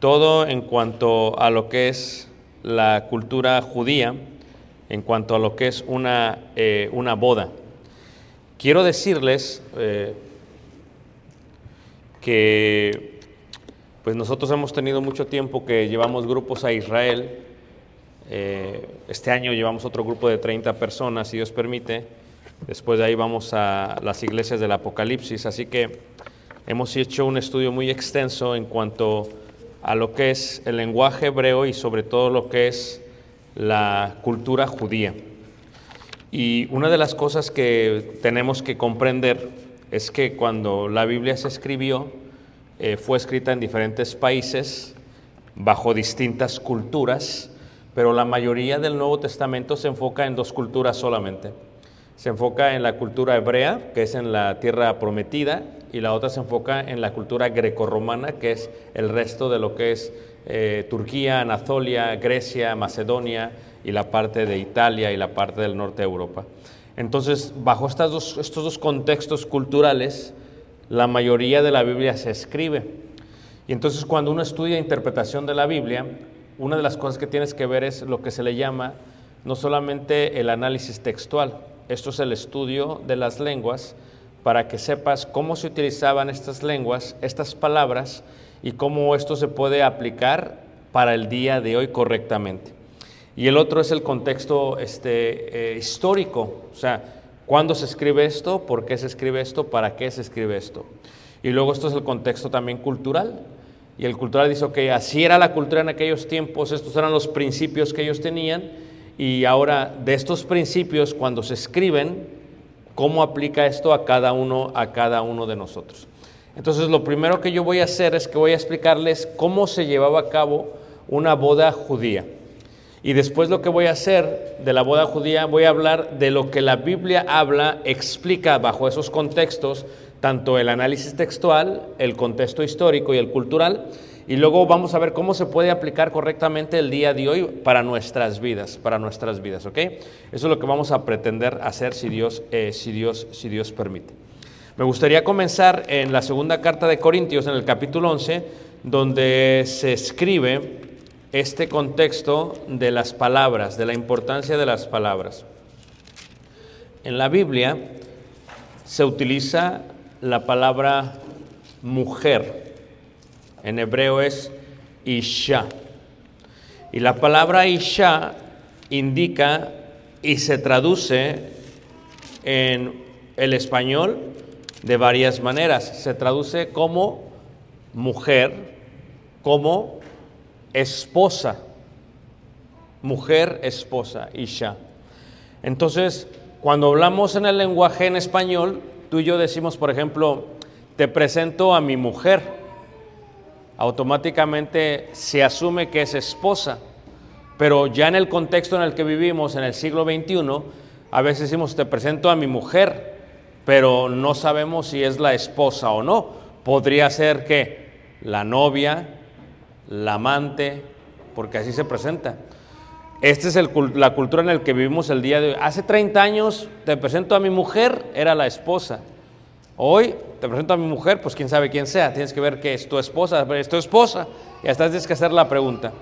todo en cuanto a lo que es la cultura judía, en cuanto a lo que es una, eh, una boda. Quiero decirles eh, que pues nosotros hemos tenido mucho tiempo que llevamos grupos a Israel. Eh, este año llevamos otro grupo de 30 personas, si Dios permite. Después de ahí vamos a las iglesias del Apocalipsis. Así que hemos hecho un estudio muy extenso en cuanto a lo que es el lenguaje hebreo y sobre todo lo que es la cultura judía. Y una de las cosas que tenemos que comprender es que cuando la Biblia se escribió, eh, fue escrita en diferentes países, bajo distintas culturas, pero la mayoría del Nuevo Testamento se enfoca en dos culturas solamente. Se enfoca en la cultura hebrea, que es en la tierra prometida, y la otra se enfoca en la cultura grecorromana, que es el resto de lo que es eh, Turquía, Anatolia, Grecia, Macedonia y la parte de Italia y la parte del norte de Europa. Entonces, bajo estas dos- estos dos contextos culturales, la mayoría de la Biblia se escribe. Y entonces cuando uno estudia interpretación de la Biblia, una de las cosas que tienes que ver es lo que se le llama no solamente el análisis textual, esto es el estudio de las lenguas para que sepas cómo se utilizaban estas lenguas, estas palabras y cómo esto se puede aplicar para el día de hoy correctamente. Y el otro es el contexto este, eh, histórico, o sea, cuándo se escribe esto, por qué se escribe esto, para qué se escribe esto. Y luego esto es el contexto también cultural. Y el cultural dice, ok, así era la cultura en aquellos tiempos, estos eran los principios que ellos tenían, y ahora de estos principios, cuando se escriben, ¿cómo aplica esto a cada uno, a cada uno de nosotros? Entonces lo primero que yo voy a hacer es que voy a explicarles cómo se llevaba a cabo una boda judía. Y después lo que voy a hacer de la boda judía, voy a hablar de lo que la Biblia habla, explica bajo esos contextos, tanto el análisis textual, el contexto histórico y el cultural, y luego vamos a ver cómo se puede aplicar correctamente el día de hoy para nuestras vidas, para nuestras vidas, ¿ok? Eso es lo que vamos a pretender hacer si Dios, eh, si Dios, si Dios permite. Me gustaría comenzar en la segunda carta de Corintios, en el capítulo 11, donde se escribe este contexto de las palabras, de la importancia de las palabras. En la Biblia se utiliza la palabra mujer. En hebreo es Isha. Y la palabra Isha indica y se traduce en el español de varias maneras. Se traduce como mujer, como esposa, mujer, esposa, Isha. Entonces, cuando hablamos en el lenguaje en español, tú y yo decimos, por ejemplo, te presento a mi mujer, automáticamente se asume que es esposa, pero ya en el contexto en el que vivimos, en el siglo XXI, a veces decimos, te presento a mi mujer, pero no sabemos si es la esposa o no. Podría ser que la novia, la amante, porque así se presenta. Esta es la cultura en la que vivimos el día de hoy. Hace 30 años te presento a mi mujer, era la esposa. Hoy te presento a mi mujer, pues quién sabe quién sea. Tienes que ver que es tu esposa, es tu esposa. Y hasta tienes que hacer la pregunta.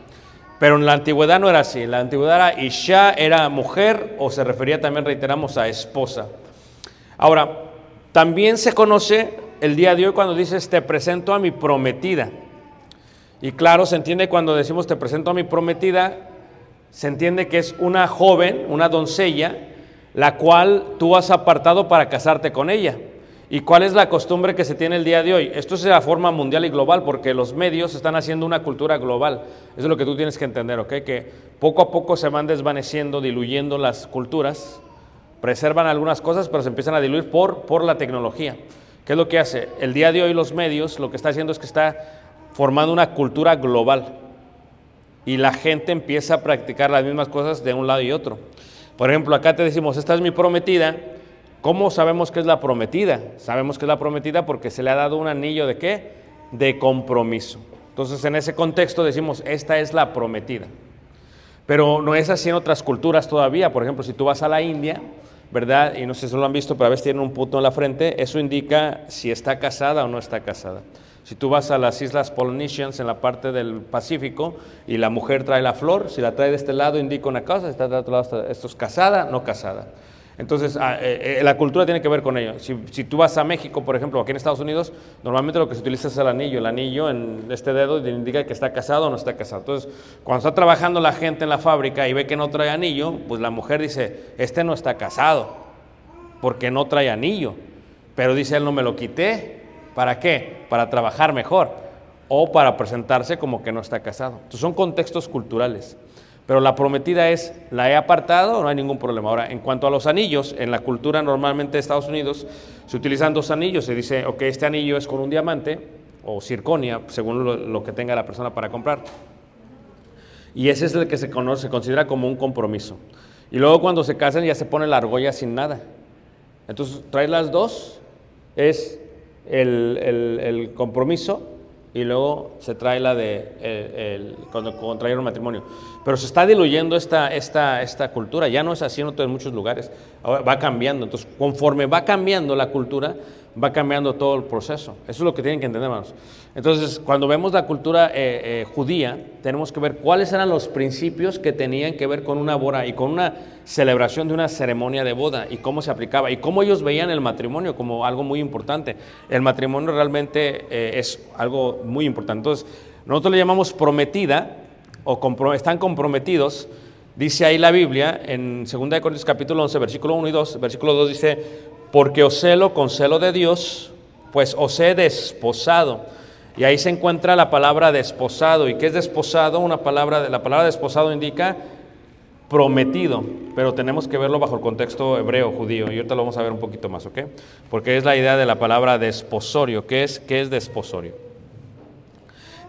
Pero en la antigüedad no era así. En la antigüedad era Isha, era mujer, o se refería también, reiteramos, a esposa. Ahora, también se conoce el día de hoy cuando dices te presento a mi prometida. Y claro, se entiende cuando decimos te presento a mi prometida, se entiende que es una joven, una doncella, la cual tú has apartado para casarte con ella. ¿Y cuál es la costumbre que se tiene el día de hoy? Esto es la forma mundial y global, porque los medios están haciendo una cultura global. Eso es lo que tú tienes que entender, ¿ok? Que poco a poco se van desvaneciendo, diluyendo las culturas, preservan algunas cosas, pero se empiezan a diluir por, por la tecnología. ¿Qué es lo que hace? El día de hoy los medios lo que está haciendo es que está formando una cultura global y la gente empieza a practicar las mismas cosas de un lado y otro. Por ejemplo, acá te decimos, esta es mi prometida. ¿Cómo sabemos que es la prometida? Sabemos que es la prometida porque se le ha dado un anillo de qué? De compromiso. Entonces, en ese contexto decimos, esta es la prometida. Pero no es así en otras culturas todavía. Por ejemplo, si tú vas a la India, ¿verdad? Y no sé si lo han visto, pero a veces tienen un punto en la frente, eso indica si está casada o no está casada. Si tú vas a las islas Polynesians en la parte del Pacífico y la mujer trae la flor, si la trae de este lado indica una cosa, si está de otro lado, esto es casada, no casada. Entonces, ah, eh, eh, la cultura tiene que ver con ello. Si, tú vas a México, por ejemplo, aquí en Estados Unidos, normalmente lo que se utiliza es el anillo. El anillo en este dedo indica que está casado o no está casado. Entonces, cuando está trabajando la gente en la fábrica y ve que no trae anillo, pues la mujer dice, este no está casado, porque no trae anillo. Pero dice, él no me lo quité. ¿Para qué? Para trabajar mejor o para presentarse como que no está casado. Entonces, son contextos culturales. Pero la prometida es, ¿la he apartado? No hay ningún problema. Ahora, en cuanto a los anillos, en la cultura normalmente de Estados Unidos se utilizan dos anillos. Se dice, ok, este anillo es con un diamante o circonia, según lo, que tenga la persona para comprar. Y ese es el que se, considera como un compromiso. Y luego cuando se casan ya se pone la argolla sin nada. Entonces, trae las dos, es el compromiso y luego se trae la de el, el, cuando contrayeron matrimonio. Pero se está diluyendo esta, esta, esta cultura, ya no es así en, otros, en muchos lugares, Ahora va cambiando. Entonces, conforme va cambiando la cultura, va cambiando todo el proceso. Eso es lo que tienen que entender, hermanos. Entonces, cuando vemos la cultura eh, eh, judía, tenemos que ver cuáles eran los principios que tenían que ver con una boda y con una celebración de una ceremonia de boda y cómo se aplicaba y cómo ellos veían el matrimonio como algo muy importante. El matrimonio realmente eh, es algo muy importante. Entonces, nosotros le llamamos prometida o están comprometidos. Dice ahí la Biblia en 2 Corintios capítulo 11, versículo 1 y 2, versículo 2 dice, porque os celo con celo de Dios, pues os he desposado. Y ahí se encuentra la palabra desposado. ¿Y qué es desposado? Una palabra, la palabra desposado indica prometido, pero tenemos que verlo bajo el contexto hebreo, judío, y ahorita lo vamos a ver un poquito más, ¿ok? Porque es la idea de la palabra desposorio. ¿Qué es, qué es desposorio?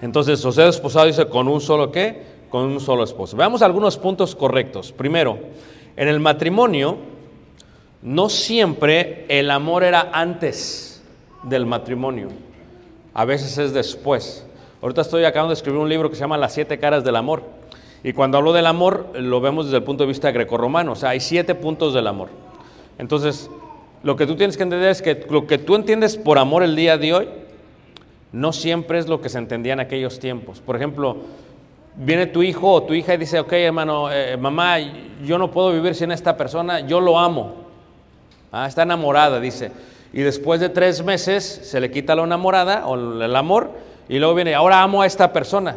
Entonces, o sea, desposado dice con un solo qué? Con un solo esposo. Veamos algunos puntos correctos. Primero, en el matrimonio, no siempre el amor era antes del matrimonio. A veces es después. Ahorita estoy acabando de escribir un libro que se llama Las siete caras del amor. Y cuando hablo del amor, lo vemos desde el punto de vista grecorromano. O sea, hay siete puntos del amor. Entonces, lo que tú tienes que entender es que lo que tú entiendes por amor el día de hoy, no siempre es lo que se entendía en aquellos tiempos. Por ejemplo, viene tu hijo o tu hija y dice, ok hermano, eh, mamá, yo no puedo vivir sin esta persona, yo lo amo. Ah, está enamorada, dice. Y después de tres meses se le quita la enamorada o el amor y luego viene, ahora amo a esta persona.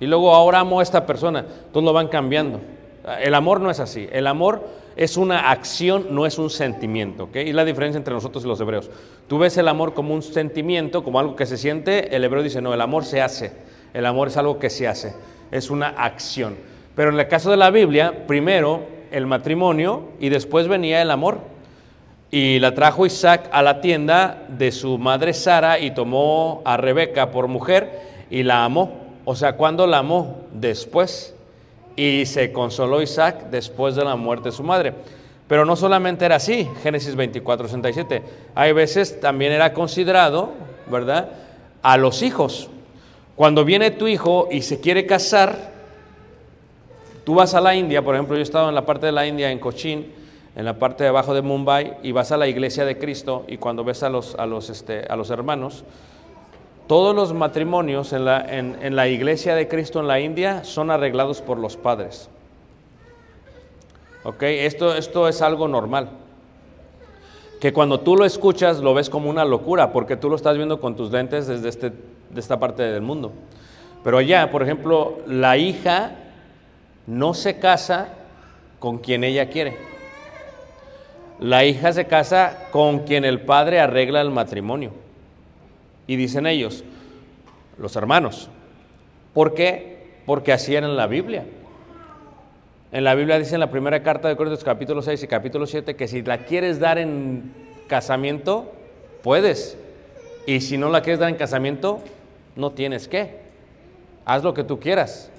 Y luego ahora amo a esta persona. Entonces lo van cambiando. El amor no es así. El amor es una acción, no es un sentimiento. ¿ok? Y la diferencia entre nosotros y los hebreos. Tú ves el amor como un sentimiento, como algo que se siente. El hebreo dice, no, el amor se hace. El amor es algo que se hace. Es una acción. Pero en el caso de la Biblia, primero el matrimonio y después venía el amor. Y la trajo Isaac a la tienda de su madre Sara y tomó a Rebeca por mujer y la amó. O sea, ¿cuándo la amó? Después. Y se consoló Isaac después de la muerte de su madre. Pero no solamente era así, Génesis 24, 67. Hay veces también era considerado, ¿verdad? A los hijos. Cuando viene tu hijo y se quiere casar, tú vas a la India, por ejemplo, yo he estado en la parte de la India, en Cochin, en la parte de abajo de Mumbai, y vas a la iglesia de Cristo, y cuando ves a los, a los, este, a los hermanos, todos los matrimonios en la, en, en la iglesia de Cristo en la India son arreglados por los padres. ¿Ok? Esto, esto es algo normal. Que cuando tú lo escuchas lo ves como una locura, porque tú lo estás viendo con tus lentes desde este, de esta parte del mundo. Pero allá, por ejemplo, la hija no se casa con quien ella quiere. La hija se casa con quien el padre arregla el matrimonio. Y dicen ellos, los hermanos, ¿por qué? Porque así era en la Biblia. En la Biblia dice en la primera carta de Corintios capítulo 6 y capítulo 7 que si la quieres dar en casamiento, puedes. Y si no la quieres dar en casamiento, no tienes que. Haz lo que tú quieras.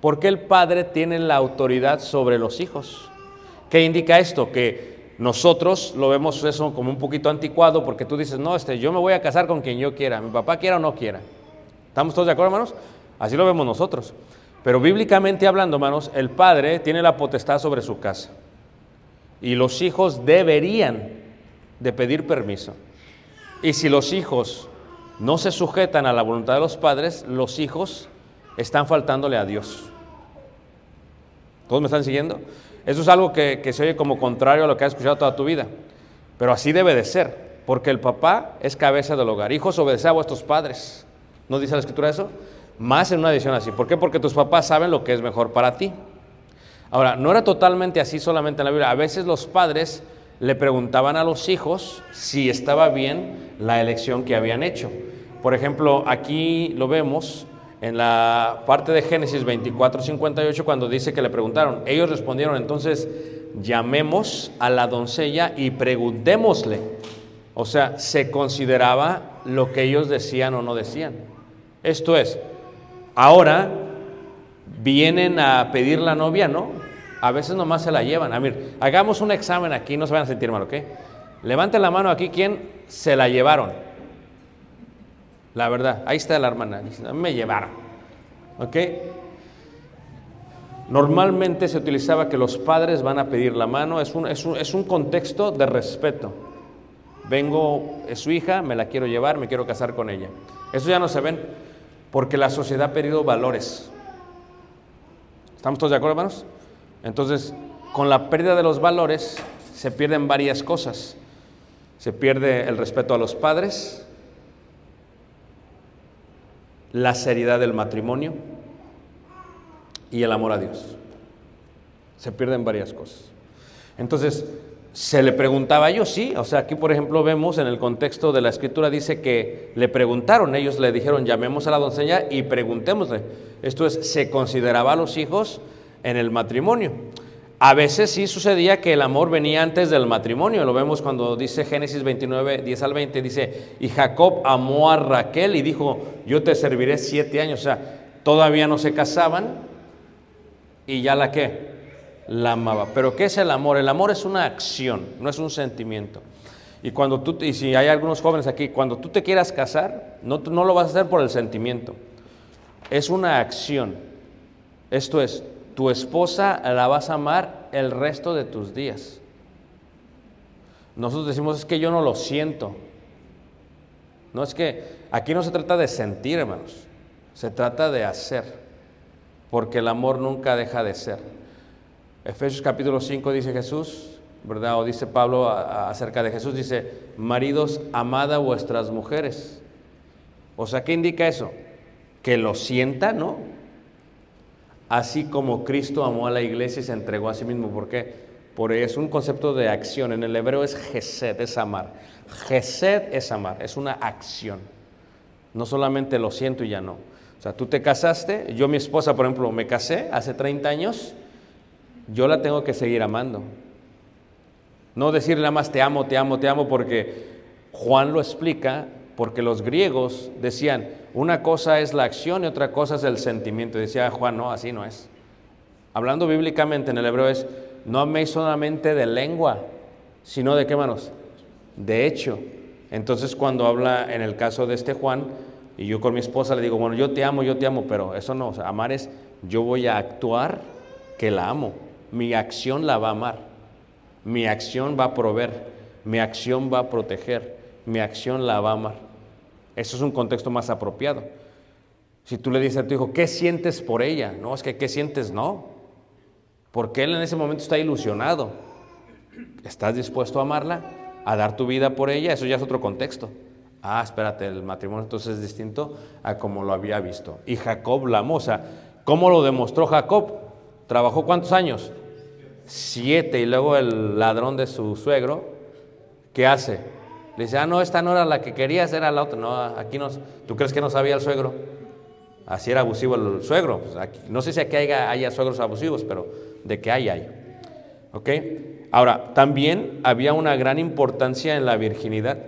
Porque el padre tiene la autoridad sobre los hijos. ¿Qué indica esto? Que nosotros lo vemos eso como un poquito anticuado porque tú dices, no, este, yo me voy a casar con quien yo quiera, mi papá quiera o no quiera. ¿Estamos todos de acuerdo, hermanos? Así lo vemos nosotros. Pero bíblicamente hablando, hermanos, el padre tiene la potestad sobre su casa. Y los hijos deberían de pedir permiso. Y si los hijos no se sujetan a la voluntad de los padres, los hijos están faltándole a Dios. ¿Todos me están siguiendo? Eso es algo que, se oye como contrario a lo que has escuchado toda tu vida. Pero así debe de ser, porque el papá es cabeza del hogar. Hijos, obedeced a vuestros padres. ¿No dice la escritura eso? Más en una edición así. ¿Por qué? Porque tus papás saben lo que es mejor para ti. Ahora, no era totalmente así solamente en la Biblia. A veces los padres le preguntaban a los hijos si estaba bien la elección que habían hecho. Por ejemplo, aquí lo vemos en la parte de Génesis 24, 58, cuando dice que le preguntaron, ellos respondieron, entonces llamemos a la doncella y preguntémosle. O sea, se consideraba lo que ellos decían o no decían. Esto es, ahora vienen a pedir la novia, ¿no? A veces nomás se la llevan. A ver, hagamos un examen aquí, no se van a sentir mal, ¿ok? Levanten la mano aquí, ¿quién se la llevaron? La verdad, ahí está la hermana. Me llevaron. ¿Ok? Normalmente se utilizaba que los padres van a pedir la mano. Es un, es un, es un contexto de respeto. Vengo, es su hija, me la quiero llevar, me quiero casar con ella. Eso ya no se ven porque la sociedad ha perdido valores. ¿Estamos todos de acuerdo, hermanos? Entonces, con la pérdida de los valores se pierden varias cosas. Se pierde el respeto a los padres, la seriedad del matrimonio y el amor a Dios. Se pierden varias cosas. Entonces, se le preguntaba a ellos, sí, o sea, aquí por ejemplo vemos en el contexto de la escritura dice que le preguntaron, ellos le dijeron, llamemos a la doncella y preguntémosle. Esto es, se consideraba a los hijos en el matrimonio. A veces sí sucedía que el amor venía antes del matrimonio, lo vemos cuando dice Génesis 29, 10 al 20, dice, y Jacob amó a Raquel y dijo, yo te serviré siete años, o sea, todavía no se casaban y ya la que, la amaba. Pero ¿qué es el amor? El amor es una acción, no es un sentimiento. Y cuando tú, y si hay algunos jóvenes aquí, cuando tú te quieras casar, no, no lo vas a hacer por el sentimiento, es una acción. Esto es, tu esposa la vas a amar el resto de tus días. Nosotros decimos, es que yo no lo siento. No es que aquí no se trata de sentir, hermanos, se trata de hacer, porque el amor nunca deja de ser. Efesios capítulo 5 dice Jesús, ¿verdad? O dice Pablo acerca de Jesús, dice, maridos, amad a vuestras mujeres. O sea, ¿qué indica eso? Que lo sienta, ¿no? Así como Cristo amó a la iglesia y se entregó a sí mismo. ¿Por qué? Porque es un concepto de acción. En el hebreo es gesed, es amar. Gesed es amar, es una acción. No solamente lo siento y ya no. O sea, tú te casaste, yo mi esposa, por ejemplo, me casé hace 30 años, yo la tengo que seguir amando. No decirle nada más te amo, te amo, te amo, porque Juan lo explica, porque los griegos decían, una cosa es la acción y otra cosa es el sentimiento. Decía Juan, no, así no es. Hablando bíblicamente en el hebreo es, no améis solamente de lengua, sino de qué manos? De hecho. Entonces cuando habla en el caso de este Juan, y yo con mi esposa le digo, bueno, yo te amo, yo te amo, pero eso no, amar es, yo voy a actuar que la amo, mi acción la va a amar, mi acción va a proveer, mi acción va a proteger, mi acción la va a amar. Eso es un contexto más apropiado. Si tú le dices a tu hijo, ¿qué sientes por ella? No, es que ¿qué sientes? No. Porque él en ese momento está ilusionado. ¿Estás dispuesto a amarla? ¿A dar tu vida por ella? Eso ya es otro contexto. Ah, espérate, el matrimonio entonces es distinto a como lo había visto. Y Jacob la sea, ¿cómo lo demostró Jacob? ¿Trabajó cuántos años? Siete. Y luego el ladrón de su suegro, ¿qué hace? Le dice, ah, no, esta no era la que querías, era la otra. No, aquí no. ¿Tú crees que no sabía el suegro? Así era abusivo el suegro. Pues no sé si aquí haya, haya suegros abusivos, pero de que hay, hay. ¿Ok? Ahora, también había una gran importancia en la virginidad.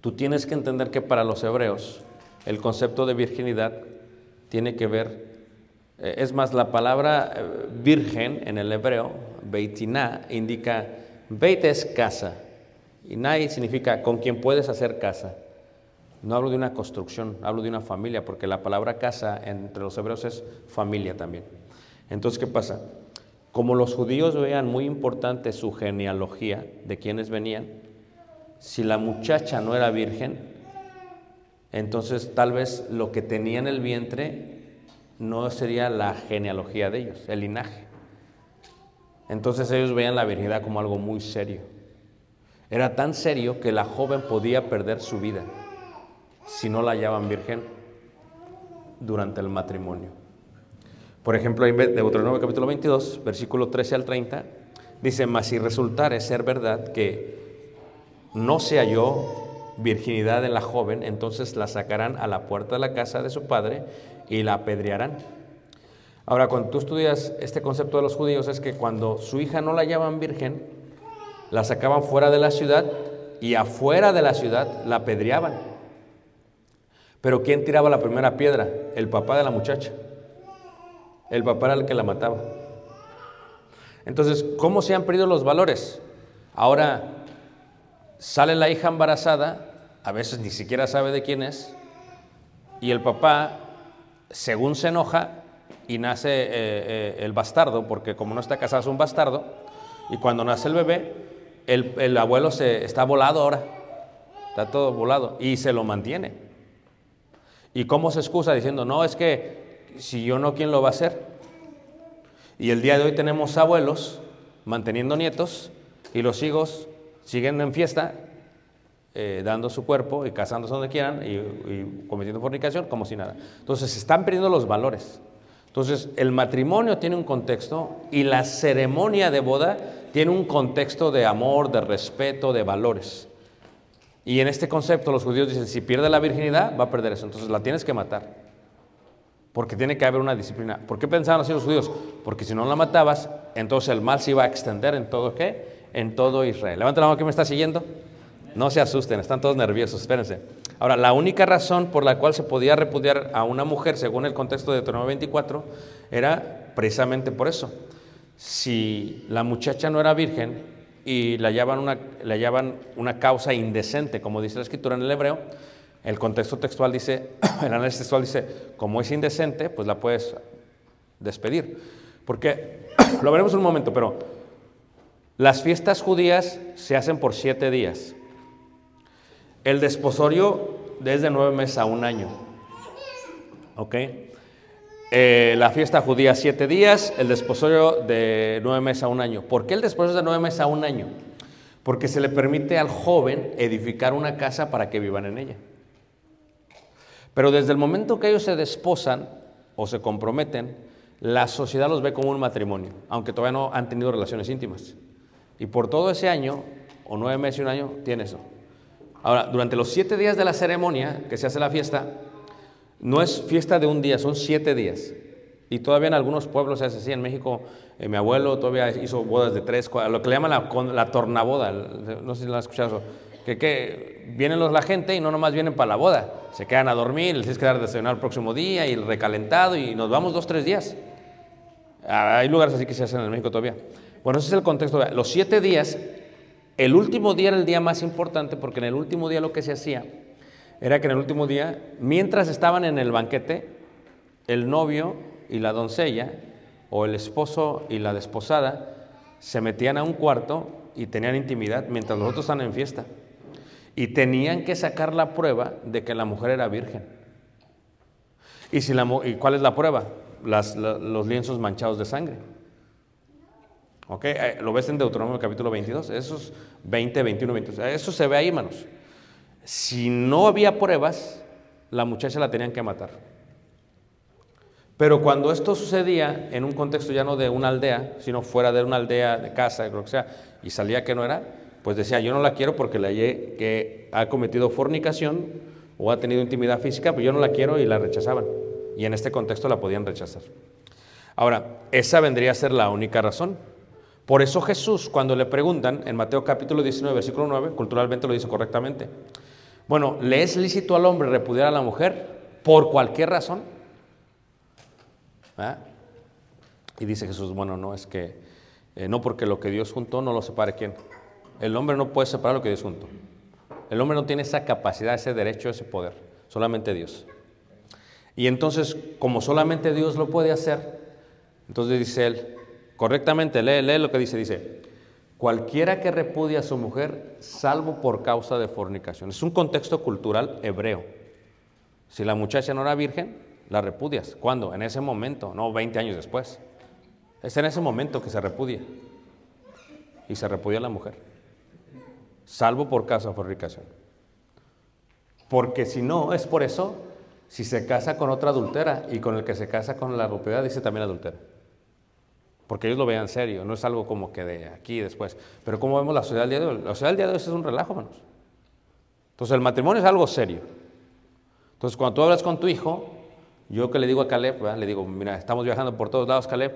Tú tienes que entender que para los hebreos el concepto de virginidad tiene que ver, eh, es más, la palabra eh, virgen en el hebreo, beitina, indica, beit es casa, y nai significa con quien puedes hacer casa. No hablo de una construcción, hablo de una familia, porque la palabra casa entre los hebreos es familia también. Entonces, ¿qué pasa? Como los judíos veían muy importante su genealogía de quienes venían, si la muchacha no era virgen, entonces tal vez lo que tenía en el vientre no sería la genealogía de ellos, el linaje. Entonces ellos veían la virginidad como algo muy serio. Era tan serio que la joven podía perder su vida si no la hallaban virgen durante el matrimonio. Por ejemplo, en Deuteronomio capítulo 22, versículo 13 al 30, dice, mas si resultare ser verdad que no se halló virginidad en la joven, entonces la sacarán a la puerta de la casa de su padre y la apedrearán. Ahora, cuando tú estudias este concepto de los judíos, es que cuando su hija no la hallaban virgen, la sacaban fuera de la ciudad y afuera de la ciudad la apedreaban. Pero ¿quién tiraba la primera piedra? El papá de la muchacha. El papá era el que la mataba. Entonces, ¿cómo se han perdido los valores? Ahora sale la hija embarazada, a veces ni siquiera sabe de quién es, y el papá, según se enoja, y nace eh, eh, el bastardo, porque como no está casado es un bastardo, y cuando nace el bebé, el, el abuelo se, está volado ahora, está todo volado, y se lo mantiene. ¿Y cómo se excusa? Diciendo, no, es que si yo no, ¿quién lo va a hacer? Y el día de hoy tenemos abuelos manteniendo nietos y los hijos siguen en fiesta, eh, dando su cuerpo y casándose donde quieran y, y cometiendo fornicación como si nada. Entonces se están perdiendo los valores. Entonces el matrimonio tiene un contexto y la ceremonia de boda tiene un contexto de amor, de respeto, de valores. Y en este concepto los judíos dicen, si pierde la virginidad, va a perder eso, entonces la tienes que matar. Porque tiene que haber una disciplina. ¿Por qué pensaban así los judíos? Porque si no la matabas, entonces el mal se iba a extender en todo qué? En todo Israel. Levanta la mano que me está siguiendo. No se asusten, están todos nerviosos, espérense. Ahora, la única razón por la cual se podía repudiar a una mujer, según el contexto de Deuteronomio 24, era precisamente por eso. Si la muchacha no era virgen y le hallaban una, le hallaban una causa indecente, como dice la escritura en el hebreo, el contexto textual dice, el análisis textual dice, como es indecente, pues la puedes despedir. Porque, lo veremos en un momento, pero las fiestas judías se hacen por siete días. El desposorio desde nueve meses a un año. ¿Ok? Eh, la fiesta judía siete días, el desposorio de nueve meses a un año. ¿Por qué el desposorio de nueve meses a un año? Porque se le permite al joven edificar una casa para que vivan en ella. Pero desde el momento que ellos se desposan o se comprometen, la sociedad los ve como un matrimonio, aunque todavía no han tenido relaciones íntimas. Y por todo ese año, o nueve meses y un año, tiene eso. Ahora, durante los siete días de la ceremonia que se hace la fiesta, no es fiesta de un día, son siete días. Y todavía en algunos pueblos se hace así. En México, eh, mi abuelo todavía hizo bodas de tres, cua- lo que le llaman la, tornaboda. No sé si lo han escuchado. Que, que vienen los, la gente y no nomás vienen para la boda. Se quedan a dormir, les tienes que dar de desayunar el próximo día y el recalentado y nos vamos dos, tres días. Ah, Hay lugares así que se hacen en México todavía. Bueno, ese es el contexto. Los siete días, el último día era el día más importante porque en el último día lo que se hacía era que en el último día, mientras estaban en el banquete, el novio y la doncella, o el esposo y la desposada, se metían a un cuarto y tenían intimidad mientras los otros están en fiesta. Y tenían que sacar la prueba de que la mujer era virgen. ¿Y, si la ¿y cuál es la prueba? Las- la- los lienzos manchados de sangre. ¿Ok? Eh, Lo ves en Deuteronomio capítulo 22, esos 20, 21, 22. Eso se ve ahí, hermanos. Si no había pruebas, la muchacha la tenían que matar. Pero cuando esto sucedía en un contexto ya no de una aldea, sino fuera de una aldea, de casa, de lo que sea, y salía que no era, pues decía, yo no la quiero porque le hallé que ha cometido fornicación o ha tenido intimidad física, pero yo no la quiero y la rechazaban. Y en este contexto la podían rechazar. Ahora, esa vendría a ser la única razón. Por eso Jesús, cuando le preguntan, en Mateo capítulo 19, versículo 9, culturalmente lo dice correctamente, bueno, ¿le es lícito al hombre repudiar a la mujer por cualquier razón? ¿Ah? Y dice Jesús, bueno, no, es que eh, no porque lo que Dios juntó no lo separe quién. El hombre no puede separar lo que Dios juntó. El hombre no tiene esa capacidad, ese derecho, ese poder, solamente Dios. Y entonces, como solamente Dios lo puede hacer, entonces dice él, correctamente, lee, lee lo que dice, dice, cualquiera que repudia a su mujer, salvo por causa de fornicación. Es un contexto cultural hebreo. Si la muchacha no era virgen, la repudias. ¿Cuándo? En ese momento, no 20 años después. Es en ese momento que se repudia. Y se repudia a la mujer. Salvo por causa de fornicación. Porque si no, es por eso, si se casa con otra adultera y con el que se casa con la propiedad, dice también adultera. Porque ellos lo vean serio, no es algo como que de aquí y después. Pero como vemos la sociedad del día de hoy, la sociedad del día de hoy es un relajo, hermanos. Entonces el matrimonio es algo serio. Entonces cuando tú hablas con tu hijo, yo que le digo a Caleb, le digo, mira, estamos viajando por todos lados, Caleb,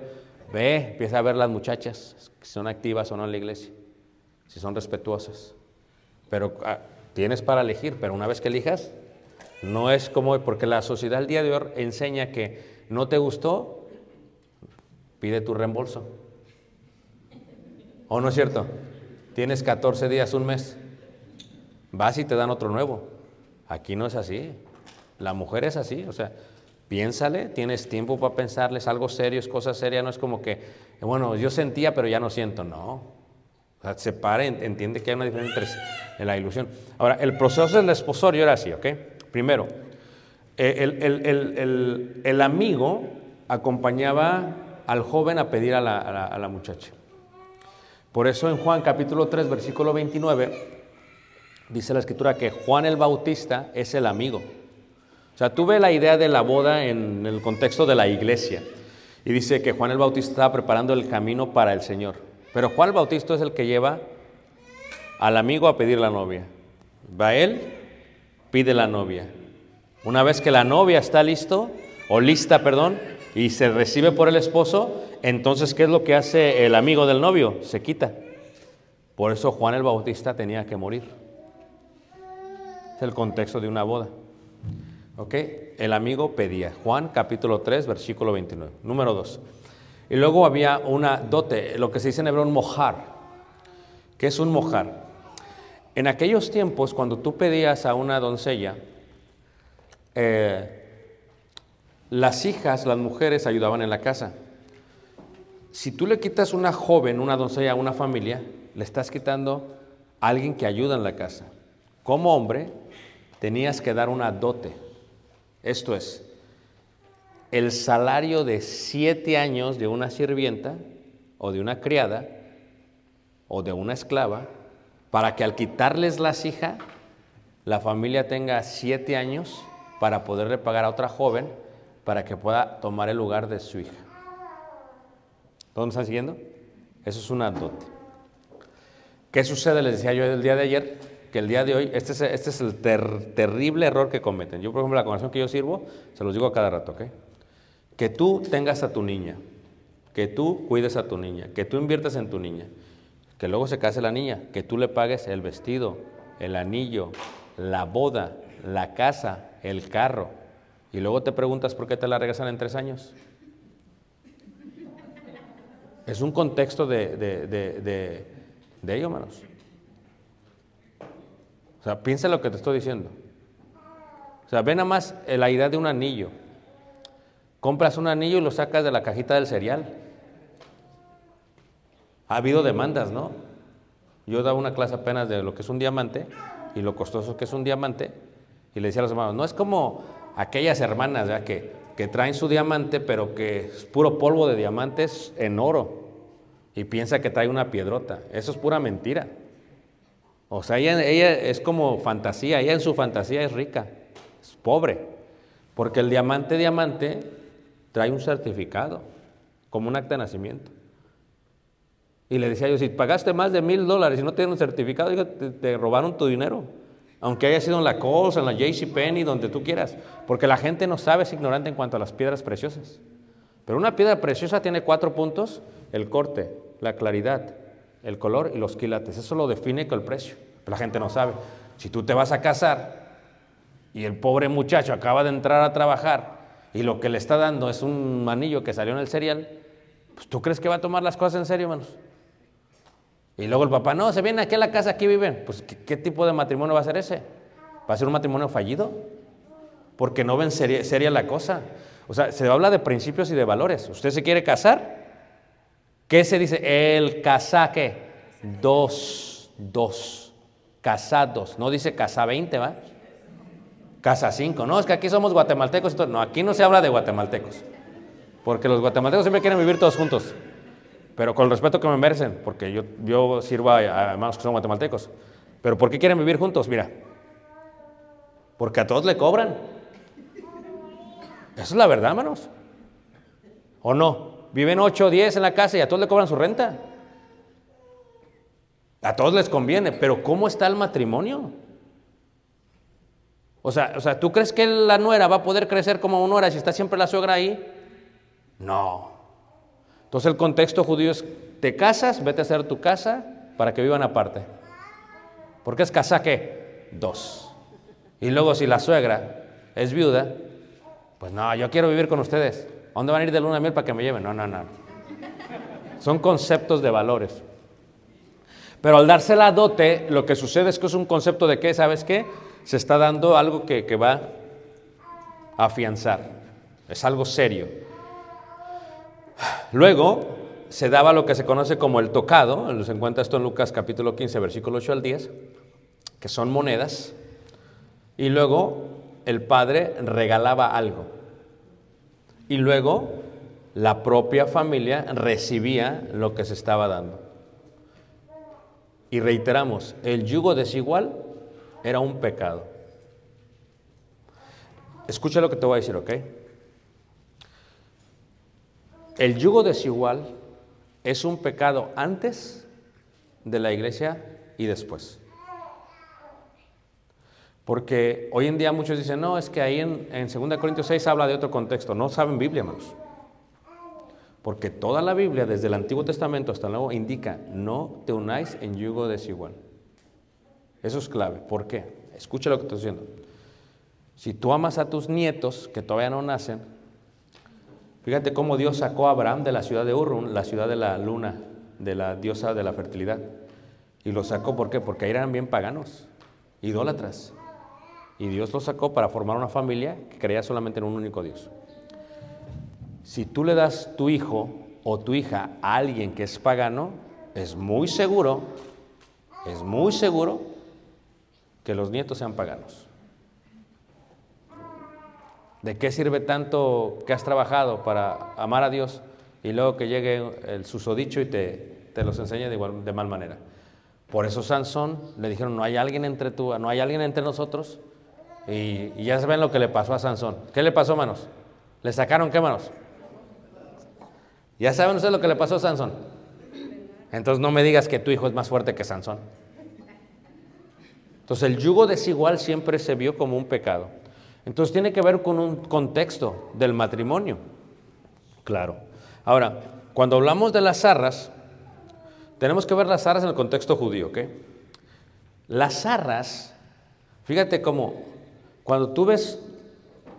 ve, empieza a ver las muchachas, si son activas o no en la iglesia, si son respetuosas. Pero ah, tienes para elegir, pero una vez que elijas, no es como, porque la sociedad del día de hoy enseña que no te gustó, pide tu reembolso. ¿O no es cierto? Tienes 14 días, un mes, vas y te dan otro nuevo. Aquí no es así. La mujer es así, o sea, piénsale, tienes tiempo para pensarle, es algo serio, es cosa seria, no es como que, bueno, yo sentía, pero ya no siento, no. O sea, separa, en- entiende que hay una diferencia entre en la ilusión. Ahora, el proceso del esposorio era así, ¿ok? Primero, eh, el- el- el- el amigo acompañaba al joven a pedir a la, a la- muchacha. Por eso en Juan capítulo 3, versículo 29, dice la escritura que Juan el Bautista es el amigo. O sea, tuve la idea de la boda en el contexto de la iglesia. Y dice que Juan el Bautista estaba preparando el camino para el Señor. Pero Juan el Bautista es el que lleva al amigo a pedir la novia. Va él, pide la novia. Una vez que la novia está listo, o lista, perdón, y se recibe por el esposo, entonces, ¿qué es lo que hace el amigo del novio? Se quita. Por eso Juan el Bautista tenía que morir. Es el contexto de una boda. ¿Ok? El amigo pedía. Juan capítulo 3, versículo 29. Número 2. Y luego había una dote, lo que se dice en hebreo un mojar. ¿Qué es un mojar? En aquellos tiempos, cuando tú pedías a una doncella, eh, las hijas, las mujeres ayudaban en la casa. Si tú le quitas una joven, una doncella una familia, le estás quitando a alguien que ayuda en la casa. Como hombre, tenías que dar una dote. Esto es, el salario de siete años de una sirvienta o de una criada o de una esclava, para que al quitarles las hijas, la familia tenga siete años para poderle pagar a otra joven para que pueda tomar el lugar de su hija. ¿Dónde están siguiendo? Eso es una dote. ¿Qué sucede? Les decía yo el día de ayer, que el día de hoy, este es, este es el ter- terrible error que cometen. Yo, por ejemplo, la congregación que yo sirvo, se los digo a cada rato, ¿ok? Que tú tengas a tu niña, que tú cuides a tu niña, que tú inviertas en tu niña, que luego se case la niña, que tú le pagues el vestido, el anillo, la boda, la casa, el carro, y luego te preguntas por qué te la regresan en tres años. Es un contexto de, de, de, de, ello, hermanos. O sea, piensa lo que te estoy diciendo. O sea, ve nada más eh, la idea de un anillo. Compras un anillo y lo sacas de la cajita del cereal. Ha habido demandas, ¿no? Yo daba una clase apenas de lo que es un diamante y lo costoso que es un diamante y le decía a los hermanos, no es como aquellas hermanas que, que traen su diamante pero que es puro polvo de diamantes en oro y piensa que trae una piedrota. Eso es pura mentira. O sea, ella, ella es como fantasía, ella en su fantasía es rica, es pobre, porque el diamante diamante trae un certificado, como un acta de nacimiento. Y le decía yo, si pagaste más de mil dólares y no tienes un certificado, te, te robaron tu dinero. Aunque haya sido en la Kohl's, en la JCPenney, donde tú quieras. Porque la gente no sabe, es ignorante en cuanto a las piedras preciosas. Pero una piedra preciosa tiene cuatro puntos, el corte, la claridad, el color y los quilates. Eso lo define con el precio. Pero la gente no sabe. Si tú te vas a casar y el pobre muchacho acaba de entrar a trabajar y lo que le está dando es un manillo que salió en el cereal, pues tú crees que va a tomar las cosas en serio, hermanos. Y luego el papá, no, se viene aquí a la casa, aquí viven. Pues, ¿qué, tipo de matrimonio va a ser ese? ¿Va a ser un matrimonio fallido? Porque no ven seria, la cosa. O sea, se habla de principios y de valores. ¿Usted se quiere casar? ¿Qué se dice? El casaque. Dos, dos. Casados. No dice casa 20, ¿va? Casa 5. No, es que aquí somos guatemaltecos. No, aquí no se habla de guatemaltecos. Porque los guatemaltecos siempre quieren vivir todos juntos. Pero con el respeto que me merecen, porque yo, yo sirvo a, a hermanos que son guatemaltecos. Pero ¿por qué quieren vivir juntos? Mira, porque a todos le cobran. Esa es la verdad, hermanos. ¿O no? Viven 8 o 10 en la casa y a todos le cobran su renta. A todos les conviene, pero ¿cómo está el matrimonio? O sea, o sea, ¿tú crees que la nuera va a poder crecer como una nuera si está siempre la suegra ahí? No. Entonces el contexto judío es, te casas, vete a hacer tu casa para que vivan aparte. ¿Por qué es casa qué? Dos. Y luego si la suegra es viuda, pues no, yo quiero vivir con ustedes. ¿A dónde van a ir de luna de miel para que me lleven? No, no, no. Son conceptos de valores. Pero al darse la dote, lo que sucede es que es un concepto de qué, ¿sabes qué? Se está dando algo que va a afianzar. Es algo serio. Luego se daba lo que se conoce como el tocado, se encuentra esto en Lucas capítulo 15, versículo 8 al 10, que son monedas, y luego el padre regalaba algo, y luego la propia familia recibía lo que se estaba dando. Y reiteramos, el yugo desigual era un pecado. Escucha lo que te voy a decir, ¿ok? El yugo desigual es un pecado antes de la iglesia y después. Porque hoy en día muchos dicen, no, es que ahí en, en 2 Corintios 6 habla de otro contexto. No saben Biblia, hermanos. Porque toda la Biblia, desde el Antiguo Testamento hasta el Nuevo, indica, no te unáis en yugo desigual. Eso es clave. ¿Por qué? Escucha lo que estoy diciendo. Si tú amas a tus nietos que todavía no nacen, fíjate cómo Dios sacó a Abraham de la ciudad de Ur, la ciudad de la luna, de la diosa de la fertilidad. Y lo sacó, ¿por qué? Porque ahí eran bien paganos, idólatras. Y Dios lo sacó para formar una familia que creía solamente en un único Dios. Si tú le das tu hijo o tu hija a alguien que es pagano, es muy seguro, es muy seguro que los nietos sean paganos. ¿De qué sirve tanto que has trabajado para amar a Dios y luego que llegue el susodicho y te, te los enseñe de, igual, de mal manera? Por eso Sansón le dijeron, no hay alguien entre tú, no hay alguien entre nosotros. Y, y ya saben lo que le pasó a Sansón. ¿Qué le pasó, manos? ¿Le sacaron qué, manos? Ya saben ustedes lo que le pasó a Sansón. Entonces no me digas que tu hijo es más fuerte que Sansón. Entonces el yugo desigual siempre se vio como un pecado. Entonces tiene que ver con un contexto del matrimonio. Claro. Ahora, cuando hablamos de las zarras, tenemos que ver las zarras en el contexto judío, ¿ok? Las zarras, fíjate cómo, cuando tú ves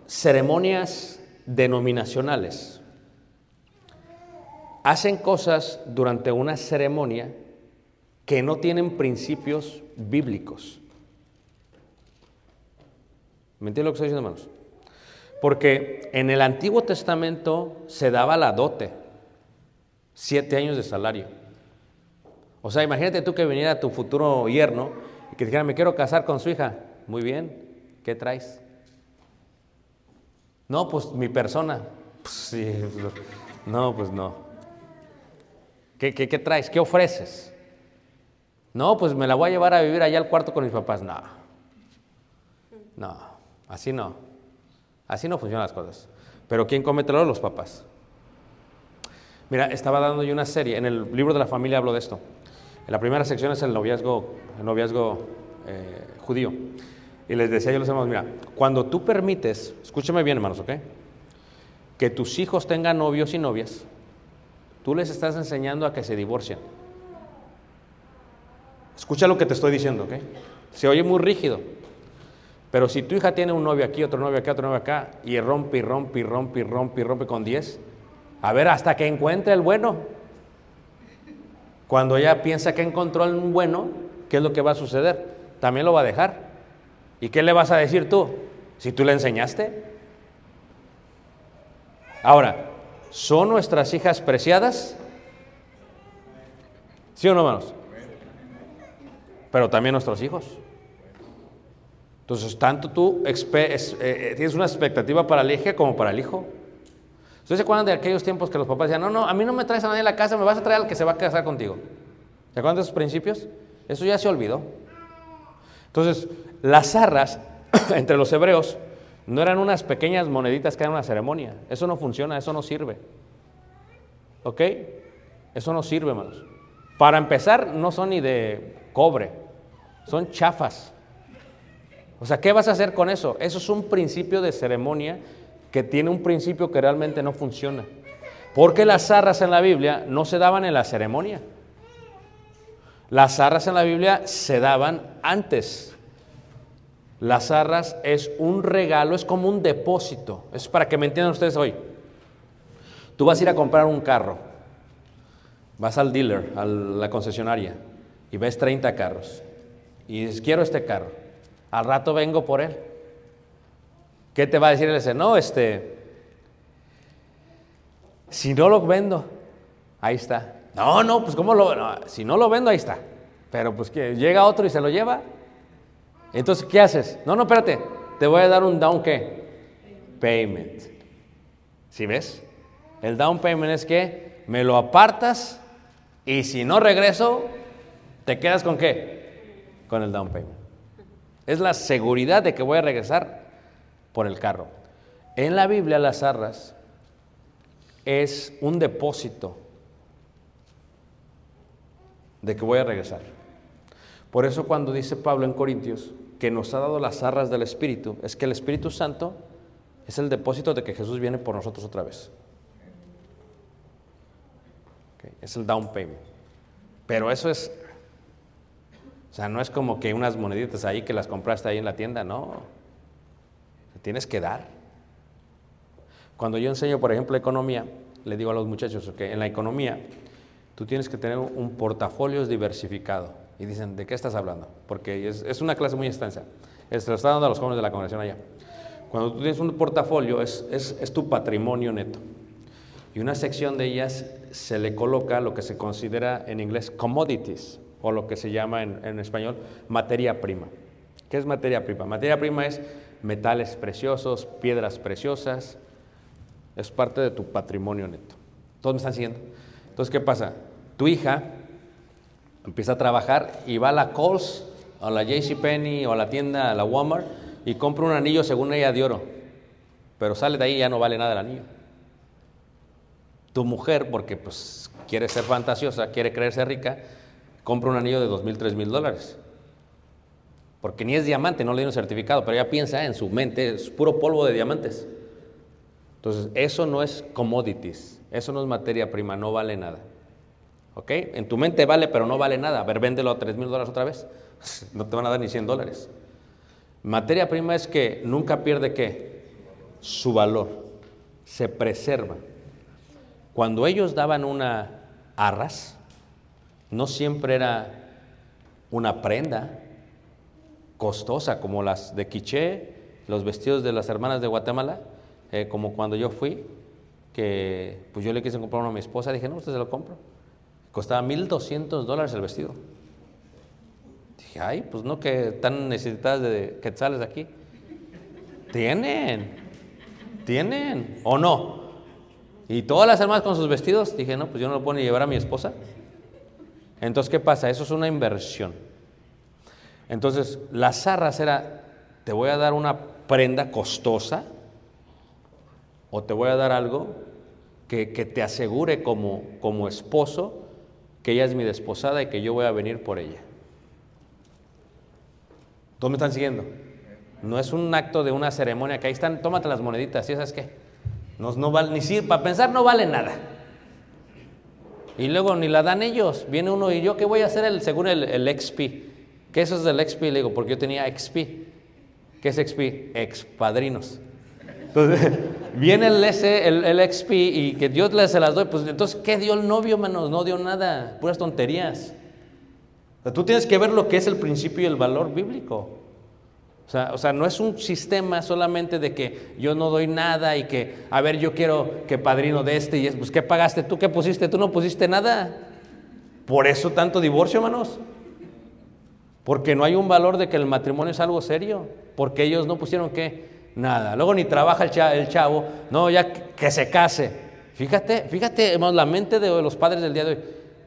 ceremonias denominacionales, hacen cosas durante una ceremonia que no tienen principios bíblicos. ¿Me entiendes lo que estoy diciendo, hermanos? Porque en el Antiguo Testamento se daba la dote, siete años de salario. O sea, imagínate tú que viniera tu futuro yerno y que dijera, me quiero casar con su hija. Muy bien, ¿qué traes? No, pues mi persona. Pues, sí, no, pues no. ¿Qué, qué, qué traes? ¿Qué ofreces? No, pues me la voy a llevar a vivir allá al cuarto con mis papás. No. No, así no. Así no funcionan las cosas. Pero ¿quién comete el error? Los papás. Mira, estaba dando yo una serie, en el libro de la familia hablo de esto. En la primera sección es el noviazgo, el noviazgo eh, judío. Y les decía yo a los hermanos, mira, cuando tú permites, escúchame bien hermanos, ¿ok? Que tus hijos tengan novios y novias, tú les estás enseñando a que se divorcien. Escucha lo que te estoy diciendo, ¿ok? Se oye muy rígido. Pero si tu hija tiene un novio aquí, otro novio acá, otro novio acá, y rompe y rompe y rompe y rompe y rompe con 10, a ver hasta que encuentre el bueno. Cuando ella piensa que encontró el bueno, ¿qué es lo que va a suceder? También lo va a dejar. ¿Y qué le vas a decir tú? Si tú le enseñaste. Ahora, ¿son nuestras hijas preciadas? ¿Sí o no, hermanos? Pero también nuestros hijos. Entonces, tanto tú eh, tienes una expectativa para la hija como para el hijo. ¿Ustedes se acuerdan de aquellos tiempos que los papás decían, no, no, a mí no me traes a nadie a la casa, me vas a traer al que se va a casar contigo? ¿Se acuerdan de esos principios? Eso ya se olvidó. Entonces, las zarras entre los hebreos no eran unas pequeñas moneditas que eran una ceremonia. Eso no funciona, eso no sirve. ¿Ok? Eso no sirve, hermanos. Para empezar, no son ni de cobre, son chafas. O sea, ¿qué vas a hacer con eso? Eso es un principio de ceremonia que tiene un principio que realmente no funciona. Porque las zarras en la Biblia no se daban en la ceremonia. Las zarras en la Biblia se daban antes. Las zarras es un regalo, es como un depósito. Es para que me entiendan ustedes hoy. Tú vas a ir a comprar un carro. Vas al dealer, a la concesionaria, y ves 30 carros. Y dices, quiero este carro. Al rato vengo por él. ¿Qué te va a decir él? Dice, no, este, si no lo vendo, ahí está. No, no, pues ¿cómo lo no, Si no lo vendo, ahí está. Pero pues que llega otro y se lo lleva. Entonces, ¿qué haces? No, no, espérate. Te voy a dar un down qué? Payment. ¿Sí ves? El down payment es que me lo apartas y si no regreso, te quedas con qué? Con el down payment. Es la seguridad de que voy a regresar por el carro. En la Biblia las arras es un depósito de que voy a regresar. Por eso cuando dice Pablo en Corintios que nos ha dado las arras del Espíritu es que el Espíritu Santo es el depósito de que Jesús viene por nosotros otra vez. Es el down payment. Pero eso es, sea, no es como que unas moneditas ahí que las compraste ahí en la tienda, no. Tienes que dar. Cuando yo enseño, por ejemplo, economía, le digo a los muchachos que en la economía tú tienes que tener un portafolio diversificado. Y dicen, ¿de qué estás hablando? Porque es, es una clase muy extensa. Se lo está dando a los jóvenes de la congregación allá. Cuando tú tienes un portafolio, es, es, es tu patrimonio neto. Y una sección de ellas se le coloca lo que se considera en inglés commodities, o lo que se llama en, español materia prima. ¿Qué es materia prima? Materia prima es metales preciosos, piedras preciosas, es parte de tu patrimonio neto. ¿Todos me están siguiendo? Entonces, ¿qué pasa? Tu hija empieza a trabajar y va a la Kohl's, a la JCPenney o a la tienda, a la Walmart, y compra un anillo según ella de oro. Pero sale de ahí y ya no vale nada el anillo. Tu mujer, porque pues quiere ser fantasiosa, quiere creerse rica, compra un anillo de dos mil, tres mil dólares. Porque ni es diamante, no le dieron certificado, pero ella piensa en su mente, es puro polvo de diamantes. Entonces, eso no es commodities, eso no es materia prima, no vale nada. ¿Ok? En tu mente vale, pero no vale nada. A ver, véndelo a 3 mil dólares otra vez. No te van a dar ni 100 dólares. Materia prima es que nunca pierde qué? Su valor. Se preserva. Cuando ellos daban una arras, no siempre era una prenda costosa como las de Quiché, los vestidos de las hermanas de Guatemala, eh, como cuando yo fui, que pues yo le quise comprar uno a mi esposa, dije, no, usted se lo compro. Costaba 1.200 dólares el vestido. Dije, ay, pues no que están necesitadas de quetzales aquí. Tienen, tienen, o no. Y todas las hermanas con sus vestidos, dije, no, pues yo no lo puedo ni llevar a mi esposa. Entonces, ¿qué pasa? Eso es una inversión. Entonces, las arras era, te voy a dar una prenda costosa o te voy a dar algo que, que te asegure como, como esposo que ella es mi desposada y que yo voy a venir por ella. ¿Todos me están siguiendo? No es un acto de una ceremonia que ahí están, tómate las moneditas, ¿y esas qué? No, no vale, ni sirve, para pensar no vale nada. Y luego ni la dan ellos. Viene uno y yo, ¿qué voy a hacer el, según el, el XP? ¿Qué eso es del XP? Le digo, porque yo tenía XP. ¿Qué es XP? Expadrinos. Entonces, viene el, ese, el, el XP y que Dios le se las doy. Pues entonces, ¿qué dio el novio, manos? No dio nada, puras tonterías. Tú tienes que ver lo que es el principio y el valor bíblico. O sea, o sea, no es un sistema solamente de que yo no doy nada y que, a ver, yo quiero que padrino de este y es, pues, ¿qué pagaste tú? ¿Qué pusiste? Tú no pusiste nada. Por eso tanto divorcio, hermanos. Porque no hay un valor de que el matrimonio es algo serio. Porque ellos no pusieron qué? Nada. Luego ni trabaja el chavo, no, ya que se case. Fíjate, fíjate, hermanos, la mente de los padres del día de hoy.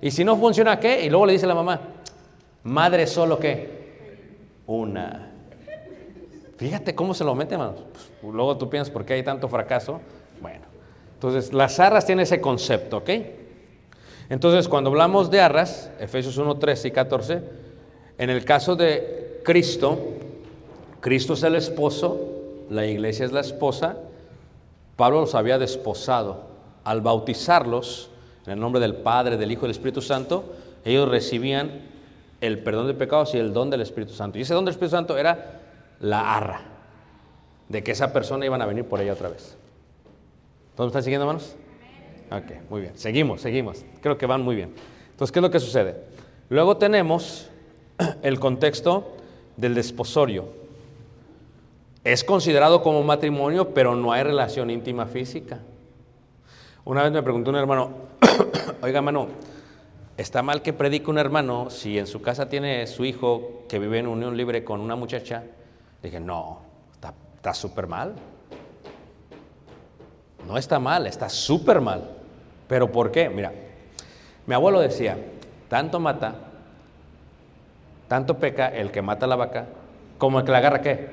Y si no funciona, ¿qué? Y luego le dice la mamá, madre solo qué? Una. Fíjate cómo se lo mete, hermanos. Pues, luego tú piensas, ¿por qué hay tanto fracaso? Bueno, entonces las arras tienen ese concepto, ¿ok? Entonces, cuando hablamos de arras, Efesios 1, 13 y 14, en el caso de Cristo, Cristo es el esposo, la iglesia es la esposa, Pablo los había desposado. Al bautizarlos, en el nombre del Padre, del Hijo y del Espíritu Santo, ellos recibían el perdón de pecados y el don del Espíritu Santo. Y ese don del Espíritu Santo era la arra de que esa persona iban a venir por ella otra vez. ¿Todos me están siguiendo, hermanos? Ok, muy bien. Seguimos, seguimos. Creo que van muy bien. Entonces, ¿qué es lo que sucede? Luego tenemos el contexto del desposorio. Es considerado como matrimonio, pero no hay relación íntima física. Una vez me preguntó un hermano, oiga, hermano, ¿está mal que predique un hermano si en su casa tiene su hijo que vive en unión libre con una muchacha? Dije, no, está súper mal. No está mal, está súper mal. ¿Pero por qué? Mira, mi abuelo decía, tanto mata, tanto peca el que mata la vaca, como el que la agarra qué?